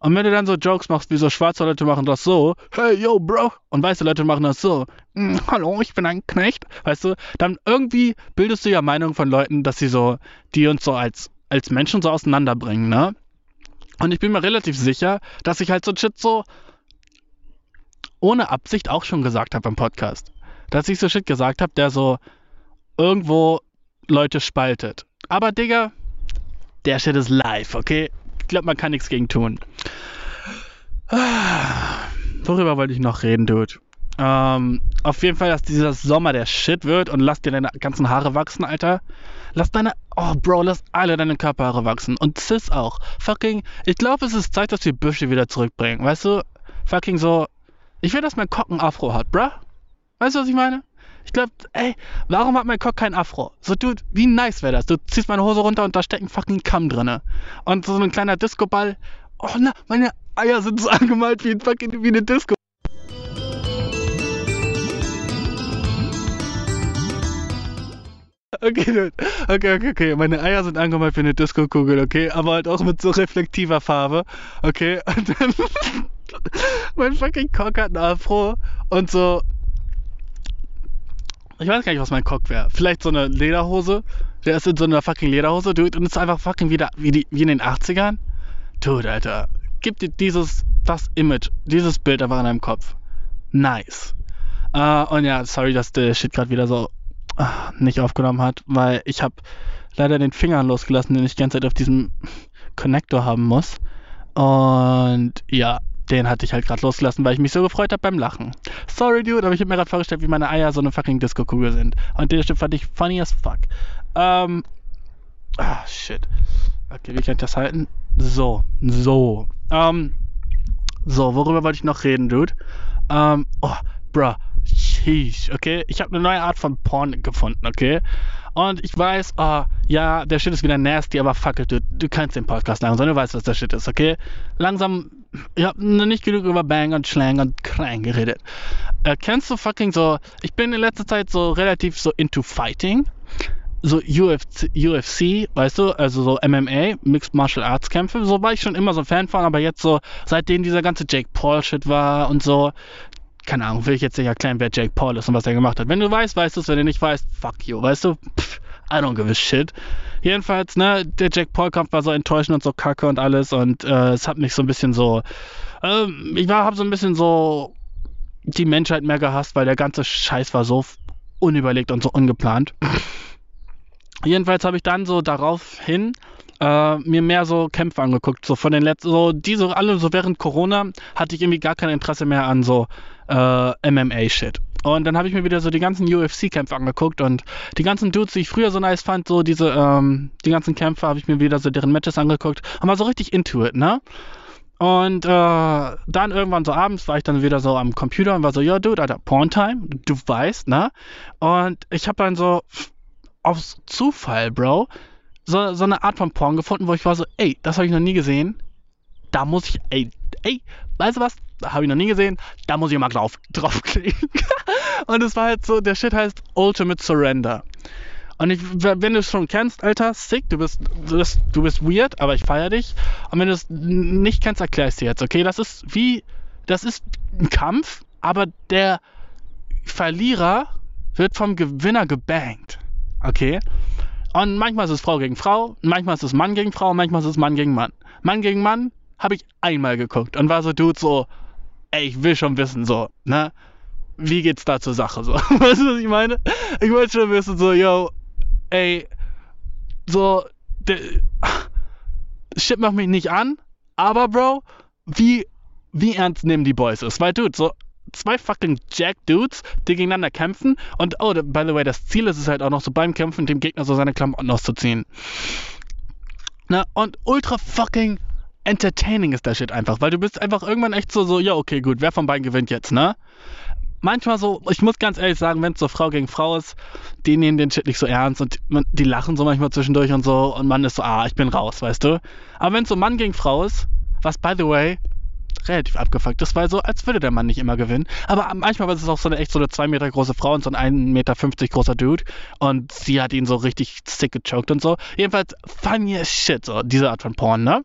Und wenn du dann so Jokes machst, wie so schwarze Leute machen das so, hey, yo, Bro, und weiße Leute machen das so, hm, hallo, ich bin ein Knecht, weißt du, dann irgendwie bildest du ja Meinung von Leuten, dass sie so, die uns so als, als Menschen so auseinanderbringen, ne? Und ich bin mir relativ sicher, dass ich halt so Shit so ohne Absicht auch schon gesagt habe im Podcast dass ich so Shit gesagt habe, der so irgendwo Leute spaltet. Aber Digga, der Shit ist live, okay? Ich glaube, man kann nichts gegen tun. Worüber wollte ich noch reden, Dude? Ähm, auf jeden Fall, dass dieser Sommer der Shit wird und lass dir deine ganzen Haare wachsen, Alter. Lass deine, oh Bro, lass alle deine Körperhaare wachsen. Und Cis auch. Fucking, ich glaube, es ist Zeit, dass wir Büsche wieder zurückbringen. Weißt du? Fucking so, ich will, dass mein Cock ein Afro hat, bruh. Weißt du, was ich meine? Ich glaube, ey, warum hat mein Cock kein Afro? So, Dude, wie nice wäre das? Du ziehst meine Hose runter und da steckt ein fucking Kamm drinne. Und so ein kleiner Disco-Ball. Oh, na, meine Eier sind so (laughs) angemalt wie, fucking, wie eine Disco. Okay, dude. okay, okay, okay. Meine Eier sind angemalt wie eine Disco-Kugel, okay, aber halt auch mit so reflektiver Farbe, okay. (laughs) Und dann (laughs) mein fucking Cock hat ein Afro und so. Ich weiß gar nicht, was mein Cock wäre. Vielleicht so eine Lederhose. Der ist in so einer fucking Lederhose, dude, und ist einfach fucking wieder wie, die, wie in den 80ern. Dude, Alter. Gib dir dieses, das Image, dieses Bild einfach in deinem Kopf. Nice. Uh, und ja, sorry, dass der Shit gerade wieder so uh, nicht aufgenommen hat, weil ich habe leider den Finger losgelassen, den ich die ganze Zeit auf diesem Connector haben muss. Und ja, den hatte ich halt gerade losgelassen, weil ich mich so gefreut habe beim Lachen. Sorry, Dude, aber ich habe mir gerade vorgestellt, wie meine Eier so eine fucking Disco-Kugel sind. Und den Stück fand ich funny as fuck. Ähm. Ah, shit. Okay, wie kann ich das halten? So, so. Ähm. So, worüber wollte ich noch reden, Dude? Ähm. Oh, bruh. Sheesh, okay? Ich habe eine neue Art von Porn gefunden, okay? Und ich weiß, oh, ja, der Shit ist wieder nasty, aber fuck it, du, du kannst den Podcast langsam, du weißt, was der Shit ist, okay? Langsam, ich habe nicht genug über Bang und Schlang und Krang geredet. Äh, kennst du fucking so, ich bin in letzter Zeit so relativ so into Fighting. So UFC, UFC, weißt du, also so MMA, Mixed Martial Arts Kämpfe, so war ich schon immer so ein Fan von, aber jetzt so, seitdem dieser ganze Jake Paul Shit war und so, keine Ahnung, will ich jetzt nicht erklären, wer Jake Paul ist und was er gemacht hat. Wenn du weißt, weißt du es, wenn du nicht weißt, fuck you, weißt du? Pff, I don't give a shit. Jedenfalls, ne, der Jake Paul-Kampf war so enttäuschend und so kacke und alles und äh, es hat mich so ein bisschen so, äh, ich war, hab so ein bisschen so die Menschheit mehr gehasst, weil der ganze Scheiß war so unüberlegt und so ungeplant. (sniffs) Jedenfalls habe ich dann so daraufhin äh, mir mehr so Kämpfe angeguckt, so von den letzten, so diese alle so während Corona hatte ich irgendwie gar kein Interesse mehr an so äh, MMA-Shit. Und dann habe ich mir wieder so die ganzen UFC-Kämpfe angeguckt und die ganzen Dudes, die ich früher so nice fand, so diese, ähm, die ganzen Kämpfe habe ich mir wieder so deren Matches angeguckt und war so richtig into it, ne? Und äh, dann irgendwann so abends war ich dann wieder so am Computer und war so, ja, Dude, Alter, Porn-Time, du weißt, ne? Und ich habe dann so aus Zufall, Bro, so, so eine Art von Porn gefunden, wo ich war so, ey, das habe ich noch nie gesehen. Da muss ich, ey, ey, weißt du was? Habe ich noch nie gesehen. Da muss ich mal drauf, (laughs) draufklicken. und es war halt so, der Shit heißt Ultimate Surrender. Und ich, wenn du es schon kennst, Alter, sick, du bist, du bist, du bist weird, aber ich feiere dich. Und wenn du es nicht kennst, erklär ich dir jetzt, okay? Das ist wie, das ist ein Kampf, aber der Verlierer wird vom Gewinner gebankt. Okay? Und manchmal ist es Frau gegen Frau, manchmal ist es Mann gegen Frau, manchmal ist es Mann gegen Mann. Mann gegen Mann habe ich einmal geguckt und war so, Dude, so, ey, ich will schon wissen, so, ne? Wie geht's da zur Sache, so? (laughs) weißt du, was ich meine? Ich wollte schon wissen, so, yo, ey, so, der, (sighs) Shit macht mich nicht an, aber, Bro, wie, wie ernst nehmen die Boys es? Weil, Dude, so, zwei fucking Jack-Dudes, die gegeneinander kämpfen und, oh, by the way, das Ziel ist es halt auch noch so beim Kämpfen, dem Gegner so seine Klamotten auszuziehen. Na, und ultra fucking entertaining ist der Shit einfach, weil du bist einfach irgendwann echt so, so, ja, okay, gut, wer von beiden gewinnt jetzt, ne? Manchmal so, ich muss ganz ehrlich sagen, wenn es so Frau gegen Frau ist, die nehmen den Shit nicht so ernst und die, die lachen so manchmal zwischendurch und so und man ist so, ah, ich bin raus, weißt du? Aber wenn es so Mann gegen Frau ist, was by the way relativ abgefuckt ist, weil so, als würde der Mann nicht immer gewinnen. Aber manchmal ist es auch so eine echt so eine 2 Meter große Frau und so ein 1,50 Meter großer Dude und sie hat ihn so richtig sick gechoked und so. Jedenfalls funny as shit, so diese Art von Porn, ne?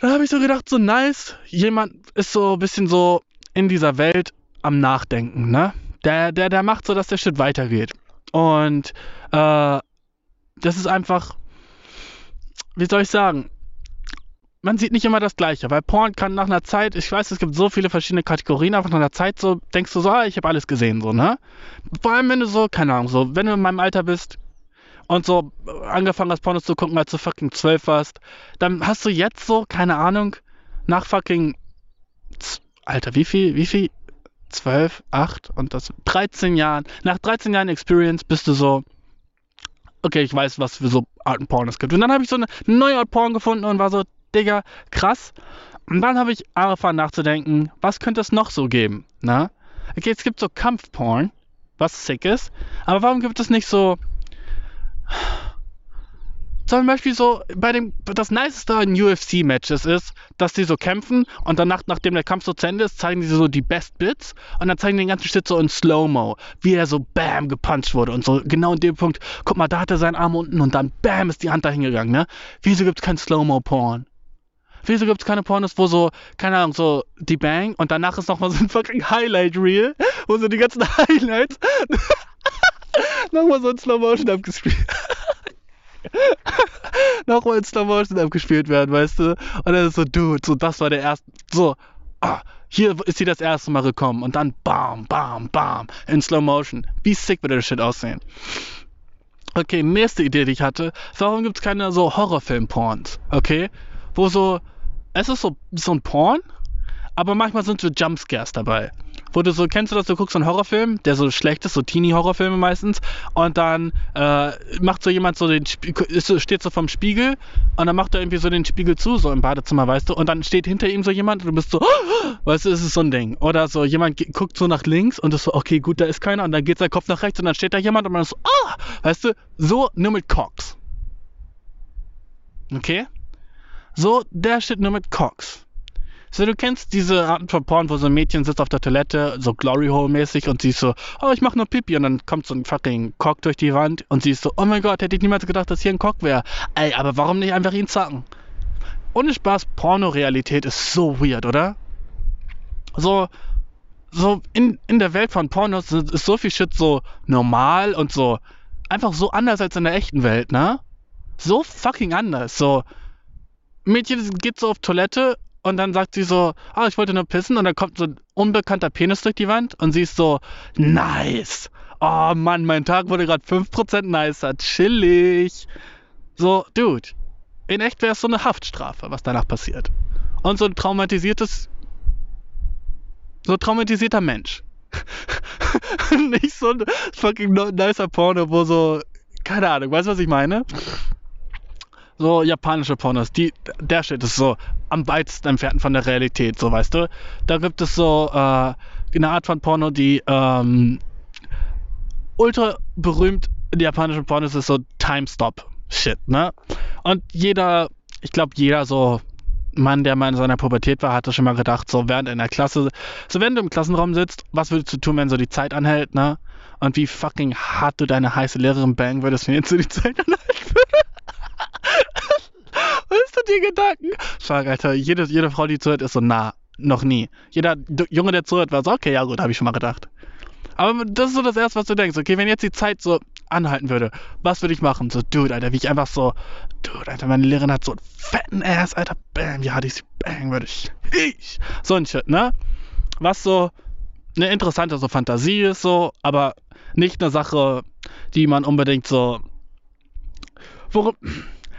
Dann habe ich so gedacht, so nice, jemand ist so ein bisschen so in dieser Welt am Nachdenken, ne? Der, der, der macht so, dass der Shit weitergeht. Und äh, das ist einfach, wie soll ich sagen, man sieht nicht immer das Gleiche, weil Porn kann nach einer Zeit, ich weiß, es gibt so viele verschiedene Kategorien, aber nach einer Zeit so denkst du so, ah, ich habe alles gesehen, so, ne? Vor allem, wenn du so, keine Ahnung, so, wenn du in meinem Alter bist, und so angefangen hast, Pornos zu gucken, als du fucking zwölf warst, dann hast du jetzt so, keine Ahnung, nach fucking Alter, wie viel, wie viel? 12, 8 und das 13 Jahren. Nach 13 Jahren Experience bist du so, okay, ich weiß, was für so Arten Porn es gibt. Und dann habe ich so eine neue Art Porn gefunden und war so, Digga, krass. Und dann habe ich angefangen nachzudenken, was könnte es noch so geben? Na? Okay, es gibt so Kampfporn, was sick ist, aber warum gibt es nicht so zum Beispiel so bei dem, das Niceste an UFC-Matches ist, dass die so kämpfen und danach, nachdem der Kampf so zu Ende ist, zeigen die so die Best Bits und dann zeigen die den ganzen Shit so in Slow-Mo, wie er so bam gepuncht wurde und so genau in dem Punkt, guck mal, da hat er seinen Arm unten und dann bam ist die Hand da hingegangen, ne? Wieso gibt's kein Slow-Mo-Porn? Wieso gibt's keine Pornos, wo so, keine Ahnung, so die Bang und danach ist nochmal so ein fucking Highlight-Reel, wo so die ganzen (laughs) Highlights (laughs) nochmal so in Slow-Motion abgespielt (laughs) nochmal in Slow Motion abgespielt werden, weißt du? Und dann ist so, dude, so, das war der erste, so, ah, hier ist sie das erste Mal gekommen und dann bam, bam, bam, in Slow Motion. Wie sick würde das Shit aussehen? Okay, nächste Idee, die ich hatte, warum gibt es keine so Horrorfilm-Porns, okay? Wo so, es ist so, so ein Porn, aber manchmal sind so Jumpscares dabei wo du so, kennst du das, du guckst so einen Horrorfilm, der so schlecht ist, so Teenie-Horrorfilme meistens, und dann äh, macht so jemand so den, ist, steht so vom Spiegel, und dann macht er irgendwie so den Spiegel zu, so im Badezimmer, weißt du, und dann steht hinter ihm so jemand, und du bist so, (gasps) weißt du, es ist so ein Ding. Oder so, jemand guckt so nach links, und ist so, okay, gut, da ist keiner, und dann geht sein Kopf nach rechts, und dann steht da jemand, und man ist so, ah, weißt du, so nur mit Cox. Okay? So, der steht nur mit Cox. So, du kennst diese Arten von Porn, wo so ein Mädchen sitzt auf der Toilette, so Glory Hole mäßig und sie ist so, oh, ich mach nur Pipi und dann kommt so ein fucking Cock durch die Wand und sie ist so, oh mein Gott, hätte ich niemals gedacht, dass hier ein Cock wäre. Ey, aber warum nicht einfach ihn zacken? Ohne Spaß, Pornorealität ist so weird, oder? So, so in, in der Welt von Pornos ist so viel Shit so normal und so einfach so anders als in der echten Welt, ne? So fucking anders. So, Mädchen geht so auf Toilette und dann sagt sie so, ah, ich wollte nur pissen und dann kommt so ein unbekannter Penis durch die Wand und sie ist so, nice. Oh Mann, mein Tag wurde gerade 5% nicer, chillig. So, Dude, in echt wäre es so eine Haftstrafe, was danach passiert. Und so ein traumatisiertes, so ein traumatisierter Mensch. (laughs) Nicht so ein fucking nicer Porno, wo so, keine Ahnung, weißt du, was ich meine? So japanische Pornos, die, der Shit ist so am weitesten entfernt von der Realität, so weißt du. Da gibt es so äh, eine Art von Porno, die ähm, ultra berühmt in japanischen Pornos ist so Time-Stop-Shit, ne? Und jeder, ich glaube, jeder so Mann, der mal in seiner Pubertät war, hatte schon mal gedacht, so während in der Klasse, so während du im Klassenraum sitzt, was würdest du tun, wenn so die Zeit anhält, ne? Und wie fucking hart du deine heiße Lehrerin bang würdest, wenn jetzt so die Zeit anhalten würde. (laughs) Dir Gedanken? Fuck, Alter, jede, jede Frau, die zuhört, ist so nah. Noch nie. Jeder Junge, der zuhört, war so, okay, ja gut, habe ich schon mal gedacht. Aber das ist so das Erste, was du denkst. Okay, wenn jetzt die Zeit so anhalten würde, was würde ich machen? So, Dude, Alter, wie ich einfach so, Dude, Alter, meine Lehrerin hat so einen fetten Ass, Alter, bam, ja, die sie bang würde ich. ich. So ein Shit, ne? Was so eine interessante so Fantasie ist, so, aber nicht eine Sache, die man unbedingt so. Worum,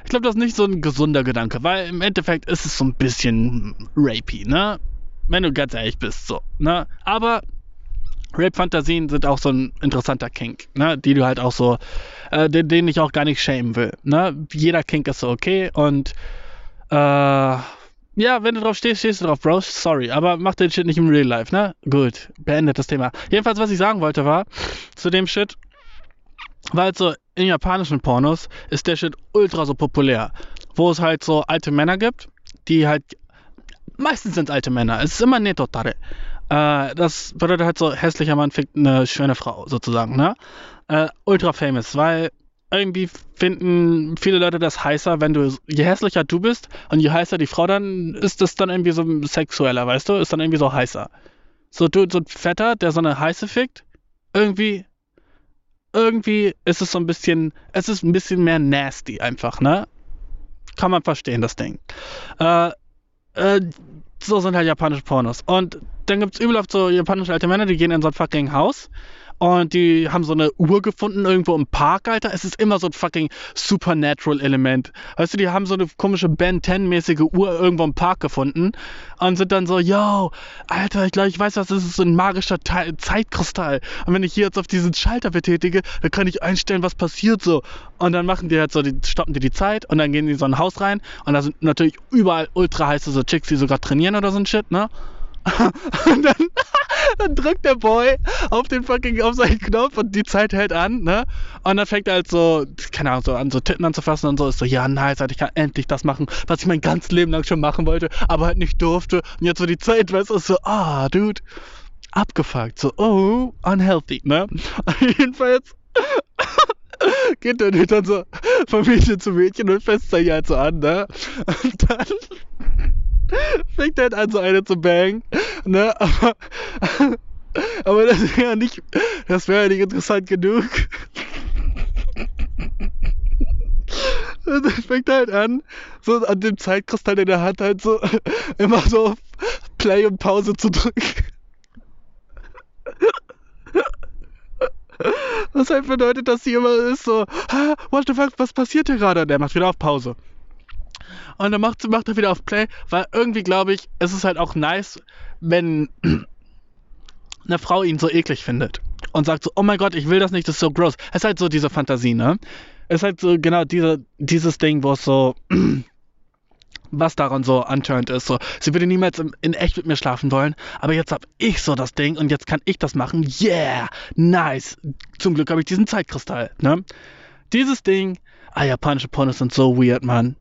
ich glaube, das ist nicht so ein gesunder Gedanke, weil im Endeffekt ist es so ein bisschen rapey, ne? Wenn du ganz ehrlich bist, so, ne? Aber Rape-Fantasien sind auch so ein interessanter Kink, ne? Die du halt auch so, äh, den, den ich auch gar nicht schämen will, ne? Jeder Kink ist so okay und, äh, ja, wenn du drauf stehst, stehst du drauf, Bro. Sorry, aber mach den Shit nicht im Real Life, ne? Gut, beendet das Thema. Jedenfalls, was ich sagen wollte war, zu dem Shit, weil so in japanischen Pornos ist der Shit ultra so populär. Wo es halt so alte Männer gibt, die halt. Meistens sind es alte Männer. Es ist immer Netotare. Äh, das bedeutet halt so, hässlicher Mann fickt eine schöne Frau, sozusagen, ne? Äh, ultra famous, weil irgendwie finden viele Leute das heißer, wenn du, je hässlicher du bist und je heißer die Frau dann, ist das dann irgendwie so sexueller, weißt du? Ist dann irgendwie so heißer. So, du, so ein Fetter, der so eine heiße fickt, irgendwie irgendwie ist es so ein bisschen, es ist ein bisschen mehr nasty einfach, ne? Kann man verstehen, das Ding. Äh, äh, so sind halt japanische Pornos. Und dann gibt es übel oft so japanische alte Männer, die gehen in so ein fucking Haus und die haben so eine Uhr gefunden irgendwo im Park, Alter. Es ist immer so ein fucking Supernatural-Element. Weißt du, die haben so eine komische Ben 10-mäßige Uhr irgendwo im Park gefunden und sind dann so, yo, Alter, ich glaube, ich weiß was, das ist so ein magischer Te Zeitkristall. Und wenn ich hier jetzt auf diesen Schalter betätige, dann kann ich einstellen, was passiert so. Und dann machen die halt so, die stoppen die die Zeit und dann gehen die in so ein Haus rein und da sind natürlich überall ultra heiße so Chicks, die sogar trainieren oder so ein Shit, ne? (laughs) und dann, (laughs) dann, drückt der Boy auf den fucking, auf seinen Knopf und die Zeit hält an, ne? Und dann fängt er halt so, keine Ahnung, so an, so Titten anzufassen und so, ist so, ja, nice, halt, ich kann endlich das machen, was ich mein ganzes Leben lang schon machen wollte, aber halt nicht durfte. Und jetzt, wo die Zeit, weißt du, ist so, ah, dude, abgefuckt, so, oh, unhealthy, ne? (laughs) Jedenfalls geht der dann so von Mädchen zu Mädchen und fässt sich halt so an, ne? Und dann (laughs) fängt halt an, so eine zu bang, ne? Aber, (laughs) aber das wäre ja nicht, das wäre nicht interessant genug. (laughs) Und fängt halt an, so an dem Zeitkristall in der Hand halt so immer so auf Play und Pause zu drücken. Was halt bedeutet, dass sie immer ist so, ah, what the fuck, was passiert hier gerade? Und er macht wieder auf Pause. Und dann macht, macht er wieder auf Play, weil irgendwie glaube ich, es ist halt auch nice, wenn (clears throat) eine Frau ihn so eklig findet und sagt so, oh mein Gott, ich will das nicht, das ist so gross. Es ist halt so diese Fantasie, ne? Es ist halt so genau diese, dieses Ding, wo es so, (clears throat) was daran so antörend ist. So, sie würde niemals in, in, echt mit mir schlafen wollen, aber jetzt habe ich so das Ding und jetzt kann ich das machen. Yeah, nice. Zum Glück habe ich diesen Zeitkristall, ne? Dieses Ding, ah, japanische Pornos sind so weird, Mann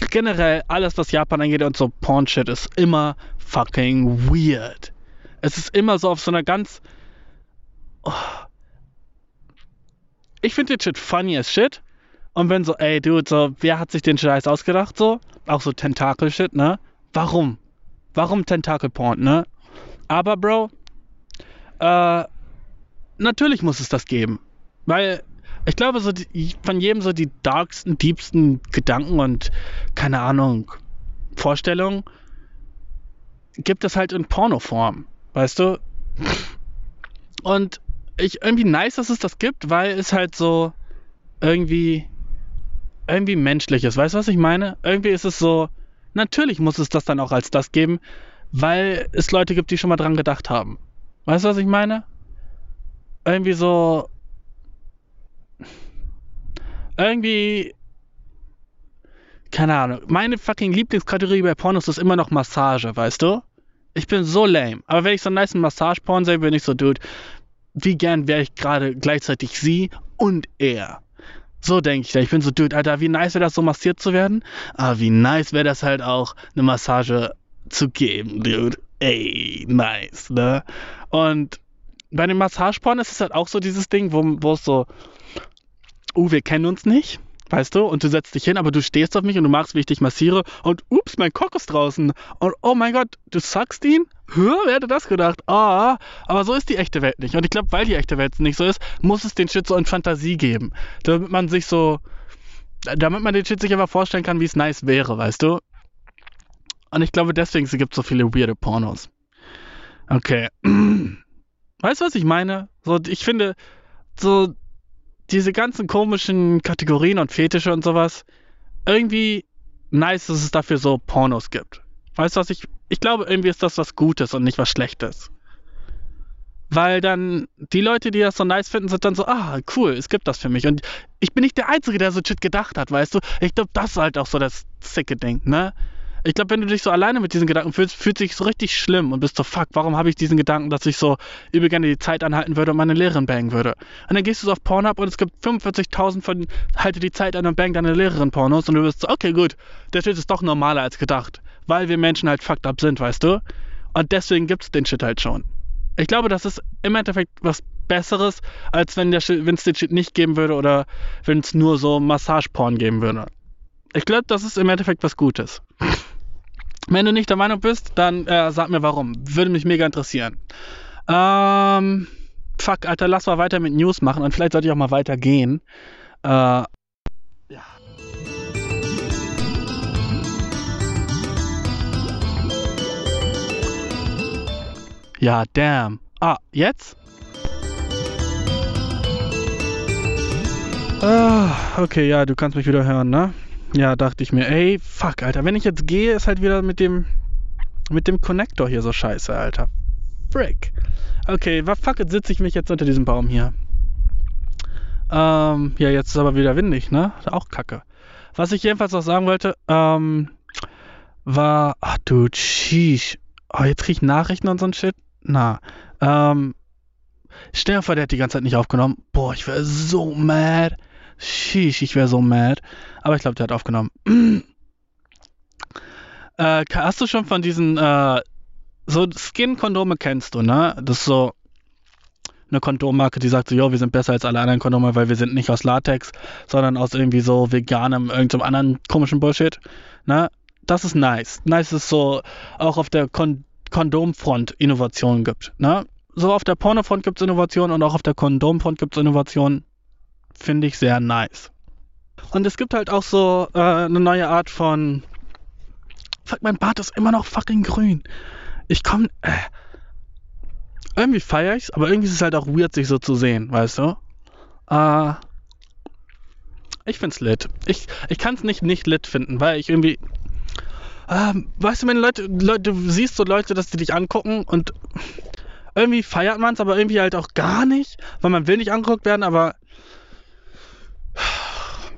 generell alles, was Japan angeht und so Porn-Shit, ist immer fucking weird. Es ist immer so auf so einer ganz. Oh. Ich finde den Shit funny as shit. Und wenn so, ey, dude, so, wer hat sich den Scheiß ausgedacht, so? Auch so Tentakel-Shit, ne? Warum? Warum Tentakel-Porn, ne? Aber, Bro, äh, natürlich muss es das geben. Weil ich glaube, so die, von jedem so die darksten, diebsten Gedanken und keine Ahnung, Vorstellungen gibt es halt in Pornoform, weißt du? Und ich irgendwie nice, dass es das gibt, weil es halt so irgendwie irgendwie menschlich ist. Weißt du, was ich meine? Irgendwie ist es so, natürlich muss es das dann auch als das geben, weil es Leute gibt, die schon mal dran gedacht haben. Weißt du, was ich meine? Irgendwie so, irgendwie. Keine Ahnung. Meine fucking Lieblingskategorie bei Pornos ist immer noch Massage, weißt du? Ich bin so lame. Aber wenn ich so einen nice Massage-Porn sehe, bin ich so, Dude, wie gern wäre ich gerade gleichzeitig sie und er. So denke ich da. Ich bin so, Dude, Alter, wie nice wäre das, so massiert zu werden? Aber wie nice wäre das halt auch, eine Massage zu geben, Dude. Ey, nice, ne? Und bei dem Massageporn ist es halt auch so dieses Ding, wo, wo es so oh, wir kennen uns nicht, weißt du, und du setzt dich hin, aber du stehst auf mich und du machst, wie ich dich massiere und ups, mein Cock ist draußen und oh mein Gott, du suckst ihn? Hä, wer hätte das gedacht? Ah, aber so ist die echte Welt nicht. Und ich glaube, weil die echte Welt nicht so ist, muss es den Shit so in Fantasie geben, damit man sich so, damit man den Shit sich einfach vorstellen kann, wie es nice wäre, weißt du? Und ich glaube, deswegen gibt es so viele weirde Pornos. Okay. (clears throat) Weißt du, was ich meine? So, ich finde, so, diese ganzen komischen Kategorien und Fetische und sowas, irgendwie nice, dass es dafür so Pornos gibt. Weißt du was, ich, ich glaube, irgendwie ist das was Gutes und nicht was Schlechtes. Weil dann die Leute, die das so nice finden, sind dann so, ah, cool, es gibt das für mich. Und ich bin nicht der Einzige, der so Shit gedacht hat, weißt du? Ich glaube, das ist halt auch so das sicke Ding, ne? Ich glaube, wenn du dich so alleine mit diesen Gedanken fühlst, fühlt sich so richtig schlimm und bist so, fuck, warum habe ich diesen Gedanken, dass ich so übel gerne die Zeit anhalten würde und meine Lehrerin bangen würde. Und dann gehst du so auf Pornhub und es gibt 45.000 von halte die Zeit an und bang deine Lehrerin Pornos und du bist so, okay, gut, der Shit ist doch normaler als gedacht, weil wir Menschen halt fucked up sind, weißt du? Und deswegen gibt es den Shit halt schon. Ich glaube, das ist im Endeffekt was Besseres, als wenn es den Shit nicht geben würde oder wenn es nur so Massageporn geben würde. Ich glaube, das ist im Endeffekt was Gutes. Wenn du nicht der Meinung bist, dann äh, sag mir warum. Würde mich mega interessieren. Ähm, fuck, Alter, lass mal weiter mit News machen und vielleicht sollte ich auch mal weitergehen. Äh, ja. Ja, damn. Ah, jetzt? Ah, okay, ja, du kannst mich wieder hören, ne? Ja, dachte ich mir, ey, fuck, Alter, wenn ich jetzt gehe, ist halt wieder mit dem mit dem Connector hier so scheiße, Alter. Frick. Okay, fuck it, sitze ich mich jetzt unter diesem Baum hier. Ähm, ja, jetzt ist aber wieder windig, ne? Auch kacke. Was ich jedenfalls noch sagen wollte, ähm, war, ach du, sheesh. Oh, jetzt krieg ich Nachrichten und so ein Shit. Na, ähm, stell der hat die ganze Zeit nicht aufgenommen. Boah, ich wäre so mad. Sheesh, ich wäre so mad. Aber ich glaube, der hat aufgenommen. (clears throat) äh, hast du schon von diesen, äh, so Skin-Kondome kennst du, ne? Das ist so eine Kondommarke, die sagt so, jo, wir sind besser als alle anderen Kondome, weil wir sind nicht aus Latex, sondern aus irgendwie so veganem, irgendeinem anderen komischen Bullshit, ne? Das ist nice. Nice ist so, auch auf der Kon Kondomfront Innovationen gibt, ne? So auf der Pornofront gibt es Innovationen und auch auf der Kondomfront gibt es Innovationen. Finde ich sehr nice. Und es gibt halt auch so äh, eine neue Art von. Fuck, mein Bart ist immer noch fucking grün. Ich komm. Äh, irgendwie feiere ich's, aber irgendwie ist es halt auch weird, sich so zu sehen, weißt du? Äh, ich find's lit. Ich, ich kann's nicht nicht lit finden, weil ich irgendwie. Ähm, weißt du, wenn Leute, Leute, du siehst so Leute, dass die dich angucken und irgendwie feiert man's, aber irgendwie halt auch gar nicht, weil man will nicht angeguckt werden, aber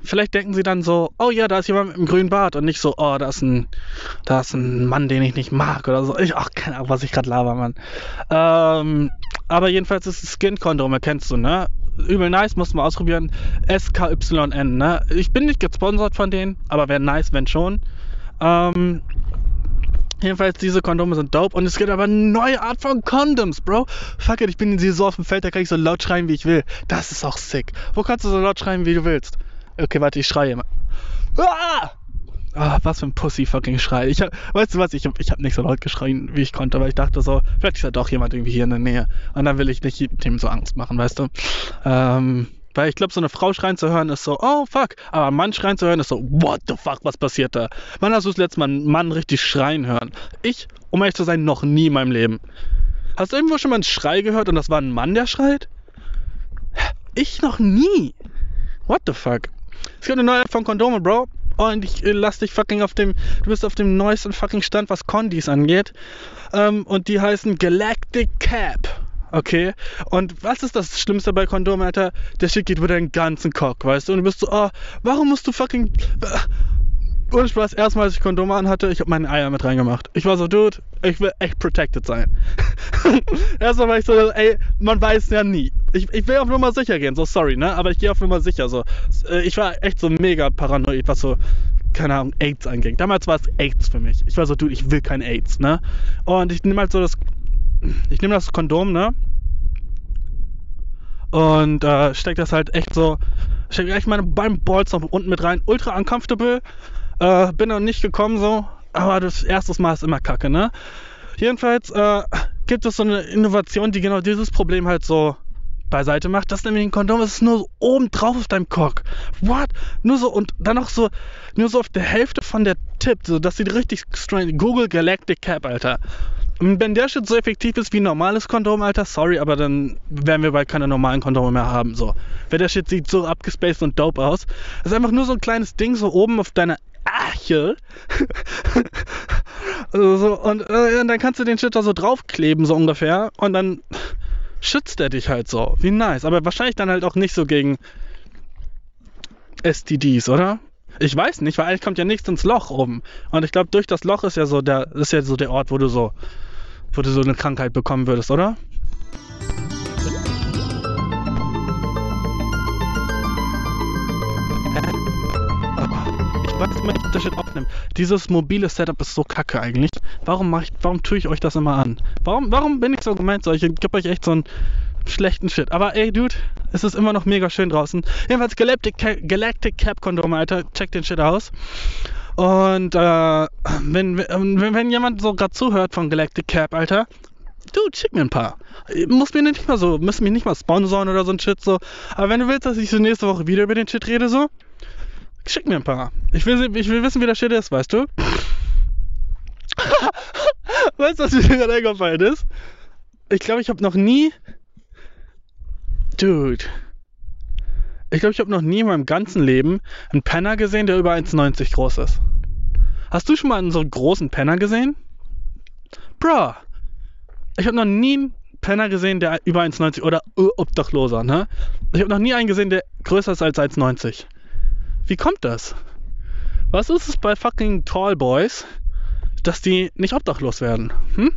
vielleicht denken sie dann so, oh ja, da ist jemand mit einem grünen Bart und nicht so, oh, da ist ein, da ist ein Mann, den ich nicht mag oder so. Ich, ach, keine Ahnung, was ich gerade laber, Mann. Ähm, aber jedenfalls ist es Skin-Kondom, kennst du, ne? Übel nice, muss man ausprobieren. SKYN, ne? Ich bin nicht gesponsert von denen, aber wäre nice, wenn schon. Ähm, Jedenfalls, diese Kondome sind dope und es gibt aber eine neue Art von Condoms, Bro. Fuck it, ich bin in so auf dem Feld, da kann ich so laut schreien, wie ich will. Das ist auch sick. Wo kannst du so laut schreien, wie du willst? Okay, warte, ich schreie immer. Ah! Ah, was für ein Pussy-fucking Schrei. Ich hab, weißt du was, ich ich hab nicht so laut geschrien, wie ich konnte, weil ich dachte so, vielleicht ist ja doch jemand irgendwie hier in der Nähe. Und dann will ich nicht dem so Angst machen, weißt du? Ähm, weil ich glaube, so eine Frau schreien zu hören ist so, oh fuck. Aber ein Mann schreien zu hören ist so, what the fuck, was passiert da? Wann hast du das letzte Mal einen Mann richtig schreien hören? Ich, um ehrlich zu sein, noch nie in meinem Leben. Hast du irgendwo schon mal einen Schrei gehört und das war ein Mann, der schreit? Ich noch nie. What the fuck? Es gibt eine neue Art von Kondome, Bro. Und ich äh, lass dich fucking auf dem, du bist auf dem neuesten fucking Stand, was Condis angeht. Ähm, und die heißen Galactic Cap. Okay? Und was ist das Schlimmste bei Kondomen, Alter? Der Shit geht über deinen ganzen Cock, weißt du? Und du bist so, oh, warum musst du fucking. Ohne Spaß, erstmal als ich Kondome anhatte, ich habe meine Eier mit reingemacht. Ich war so, Dude, ich will echt protected sein. (laughs) erstmal war ich so, ey, man weiß ja nie. Ich, ich will auf Nummer sicher gehen, so sorry, ne? Aber ich gehe auf Nummer sicher, so. Äh, ich war echt so mega paranoid, was so, keine Ahnung, AIDS anging. Damals war es AIDS für mich. Ich war so, Dude, ich will kein AIDS, ne? Und ich nehme halt so das, ich nehme das Kondom, ne? Und äh, steck das halt echt so, steck echt meine beiden Balls noch unten mit rein. Ultra uncomfortable. Äh, bin noch nicht gekommen so, aber das erste Mal ist immer kacke, ne? Jedenfalls äh, gibt es so eine Innovation, die genau dieses Problem halt so beiseite macht. Das ist nämlich ein Kondom, ist nur so oben drauf auf deinem Cock. What? Nur so und dann noch so, nur so auf der Hälfte von der Tip, so das sieht richtig strange. Google Galactic Cap, Alter. Wenn der Shit so effektiv ist wie ein normales Kondom, Alter, sorry, aber dann werden wir bald keine normalen Kondome mehr haben. So. Weil der Shit sieht so abgespaced und dope aus. Das ist einfach nur so ein kleines Ding so oben auf deiner Arche. (laughs) also so, und, äh, und dann kannst du den Shit da so draufkleben, so ungefähr. Und dann schützt er dich halt so. Wie nice. Aber wahrscheinlich dann halt auch nicht so gegen STDs, oder? Ich weiß nicht, weil eigentlich kommt ja nichts ins Loch oben. Und ich glaube, durch das Loch ist ja so der, ist ja so der Ort, wo du so wo du so eine Krankheit bekommen würdest, oder? Weiß nicht, ob das Shit aufnimmt. Dieses mobile Setup ist so kacke eigentlich. Warum mach ich, warum tue ich euch das immer an? Warum, warum bin ich so gemeint? So, ich gebe euch echt so einen schlechten Shit. Aber ey, Dude, es ist immer noch mega schön draußen. Jedenfalls Galactic, Galactic Cap Kondom, Alter. Check den Shit aus. Und äh, wenn, wenn, wenn jemand so gerade zuhört von Galactic Cap, Alter, du, schick mir ein paar. Muss mir nicht mal so, müssen mich nicht mal sponsoren oder so ein Shit so. Aber wenn du willst, dass ich so nächste Woche wieder über den Shit rede, so, schick mir ein paar. Ich will, ich will wissen, wie der Shit ist, weißt du? (laughs) weißt du, was mir gerade eingefallen ist? ich glaube, ich habe noch nie. Dude. Ich glaube, ich habe noch nie in meinem ganzen Leben einen Penner gesehen, der über 1,90 groß ist. Hast du schon mal einen so großen Penner gesehen? Bro. Ich habe noch nie einen Penner gesehen, der über 1,90 oder Obdachloser, ne? Ich habe noch nie einen gesehen, der größer ist als 1,90. Wie kommt das? Was ist es bei fucking Tall Boys, dass die nicht obdachlos werden? Hm?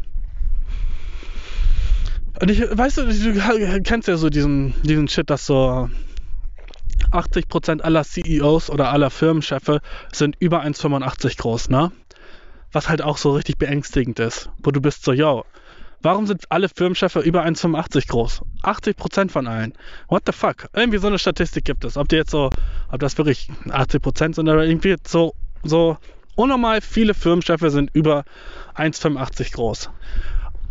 Und ich, weißt du, du kennst ja so diesen, diesen Shit, dass so 80% aller CEOs oder aller Firmenchefe sind über 1,85 groß, ne? Was halt auch so richtig beängstigend ist. Wo du bist so, yo, warum sind alle Firmenchefe über 1,85 groß? 80% von allen. What the fuck? Irgendwie so eine Statistik gibt es. Ob die jetzt so, ob das wirklich 80% sind oder irgendwie so, so unnormal viele Firmenchefe sind über 1,85 groß.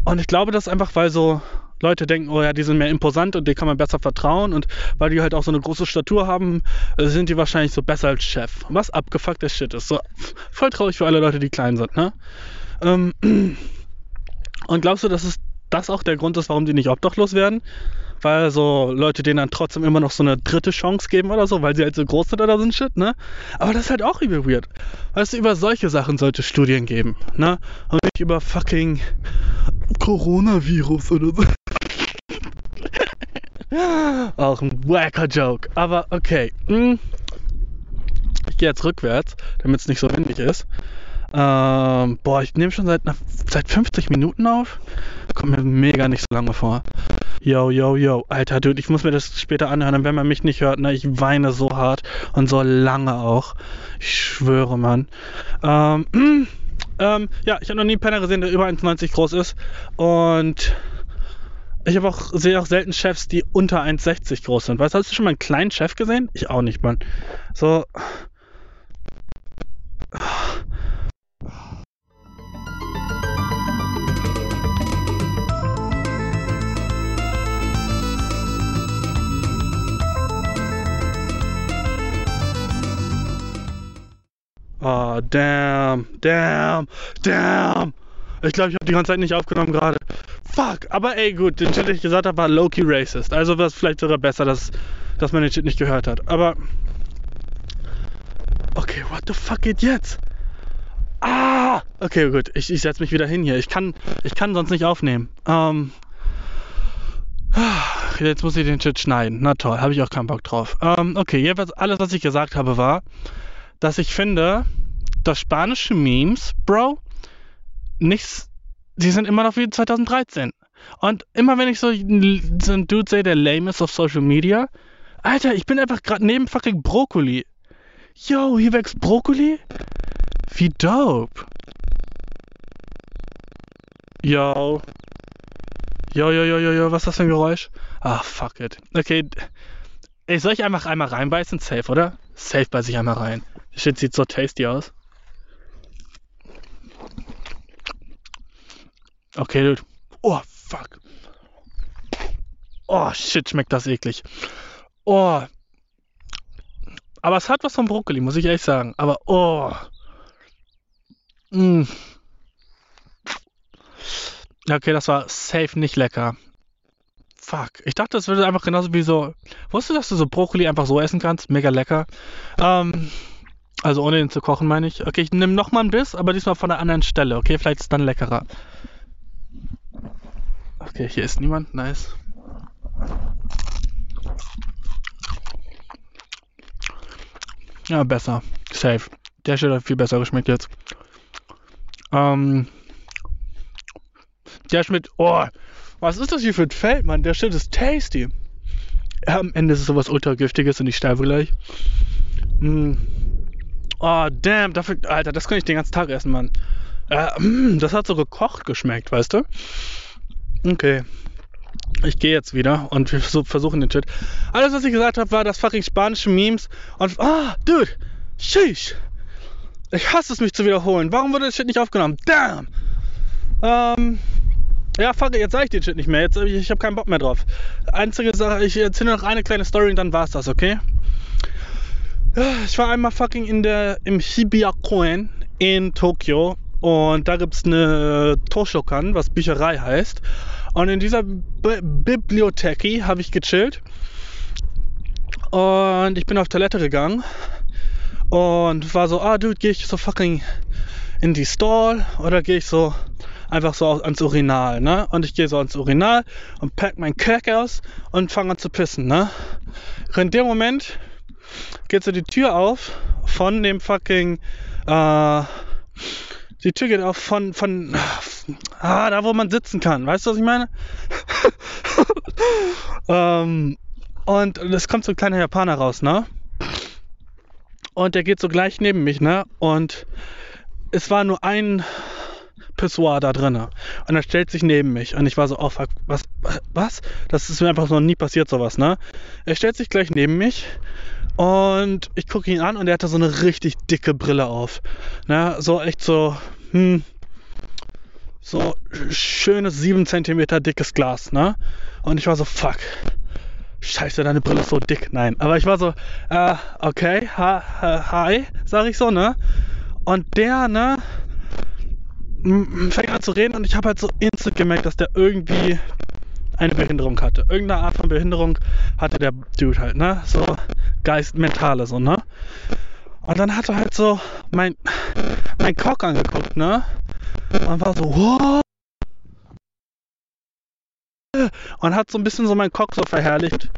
Und ich glaube, das ist einfach, weil so Leute denken, oh ja, die sind mehr imposant und denen kann man besser vertrauen und weil die halt auch so eine große Statur haben, äh, sind die wahrscheinlich so besser als Chef. Was abgefuckter Shit ist. So voll traurig für alle Leute, die klein sind, ne? Ähm, (clears throat) und glaubst du, dass es das auch der Grund ist, warum die nicht obdachlos werden? Weil so Leute denen dann trotzdem immer noch so eine dritte Chance geben oder so, weil sie halt so groß sind oder so ein Shit, ne? Aber das ist halt auch übel weird. Weißt du, über solche Sachen sollte Studien geben, ne? Und nicht über fucking Coronavirus oder so. (laughs) Auch ein wacker Joke. Aber okay. Hm. Ich gehe jetzt rückwärts, damit es nicht so windig ist. Ähm, boah, ich nehme schon seit, seit 50 Minuten auf. Kommt mir mega nicht so lange vor. Yo, yo, yo. Alter, Dude, ich muss mir das später anhören. wenn man mich nicht hört, ne, ich weine so hart und so lange auch. Ich schwöre, Mann. Ähm, (clears throat) ähm, ja, ich habe noch nie einen Penner gesehen, der über 1,90 groß ist. Und ich habe auch, sehe auch selten Chefs, die unter 1,60 groß sind. Weißt du, hast du schon mal einen kleinen Chef gesehen? Ich auch nicht, Mann. So. Damn, damn, damn. Ich glaube, ich habe die ganze Zeit nicht aufgenommen gerade. Fuck, aber ey, gut, den Shit, den ich gesagt habe, war low-key racist. Also war es vielleicht sogar besser, dass, dass man den Shit nicht gehört hat. Aber. Okay, what the fuck geht jetzt? Ah! Okay, gut, ich, ich setze mich wieder hin hier. Ich kann, ich kann sonst nicht aufnehmen. Ähm. (sighs) Jetzt muss ich den Shit schneiden. Na toll, habe ich auch keinen Bock drauf. Ähm, okay, jedenfalls alles, was ich gesagt habe, war, dass ich finde, dass spanische Memes, Bro, nichts die sind immer noch wie 2013. Und immer wenn ich so, so einen Dude sehe, der lame ist auf Social Media, Alter, ich bin einfach gerade neben fucking Brokkoli. Yo, hier wächst Brokkoli? Wie dope. Yo. Yo, yo, yo, yo, yo, was ist das für ein Geräusch? Ah, fuck it. Okay. Ey, soll ich einfach einmal reinbeißen? Safe, oder? Safe beiß ich einmal rein. Das Shit sieht so tasty aus. Okay, dude. Oh, fuck. Oh, shit, schmeckt das eklig. Oh. Aber es hat was von Brokkoli, muss ich ehrlich sagen. Aber, oh. Mm. Okay, das war safe nicht lecker. Fuck. Ich dachte, das würde einfach genauso wie so. Wusstest du, dass du so Brokkoli einfach so essen kannst? Mega lecker. Ähm, also ohne ihn zu kochen, meine ich. Okay, ich nehme nochmal ein Biss, aber diesmal von der anderen Stelle. Okay, vielleicht ist es dann leckerer. Okay, hier ist niemand. Nice. Ja, besser. Safe. Der Shit hat viel besser geschmeckt jetzt. Ähm. Der schmeckt. Oh, was ist das hier für ein Feld, Mann? Der Shit ist tasty. Am Ende ist es sowas ultra giftiges und ich sterbe gleich. Mm. Oh, damn, dafür. Alter, das kann ich den ganzen Tag essen, Mann. Äh, mm, das hat so gekocht geschmeckt, weißt du? Okay. Ich gehe jetzt wieder und wir versuchen den Chat. Alles, was ich gesagt habe, war das fucking spanische Memes und. Ah, dude! Sheesh! Ich hasse es, mich zu wiederholen. Warum wurde das Shit nicht aufgenommen? Damn! Ähm. Ja, fuck, jetzt sage ich den Shit nicht mehr. Jetzt, ich, ich habe keinen Bock mehr drauf. Einzige Sache, ich erzähle noch eine kleine Story und dann war's das, okay? Ich war einmal fucking in der, im Hibiya-Koen in Tokio und da gibt es eine Toshokan, was Bücherei heißt. Und in dieser B Bibliothek habe ich gechillt. Und ich bin auf Toilette gegangen und war so, ah, Dude, gehe ich so fucking in die Stall oder gehe ich so einfach so ans Urinal, ne? Und ich gehe so ans Urinal und pack mein Kack aus und fange an zu pissen, ne? In dem Moment geht so die Tür auf von dem fucking, äh, die Tür geht auf von, von, ah, da wo man sitzen kann. Weißt du, was ich meine? (laughs) ähm, und es kommt so ein kleiner Japaner raus, ne? Und der geht so gleich neben mich, ne? Und es war nur ein Pissoir da drin. Und er stellt sich neben mich. Und ich war so, oh fuck, was, was? Das ist mir einfach noch nie passiert, sowas, ne? Er stellt sich gleich neben mich. Und ich gucke ihn an und er hatte so eine richtig dicke Brille auf. Ne? So echt so, hm, so schönes 7 cm dickes Glas, ne? Und ich war so, fuck. Scheiße, deine Brille ist so dick. Nein, aber ich war so, äh, okay, ha, ha, hi, sag ich so, ne? Und der, ne, fängt an zu reden und ich habe halt so instant gemerkt, dass der irgendwie eine Behinderung hatte. Irgendeine Art von Behinderung hatte der Dude halt, ne? So Geist, mentale, so, ne? Und dann hat er halt so mein, mein Cock angeguckt, ne? Und war so, wow. Und hat so ein bisschen so meinen Cock so verherrlicht.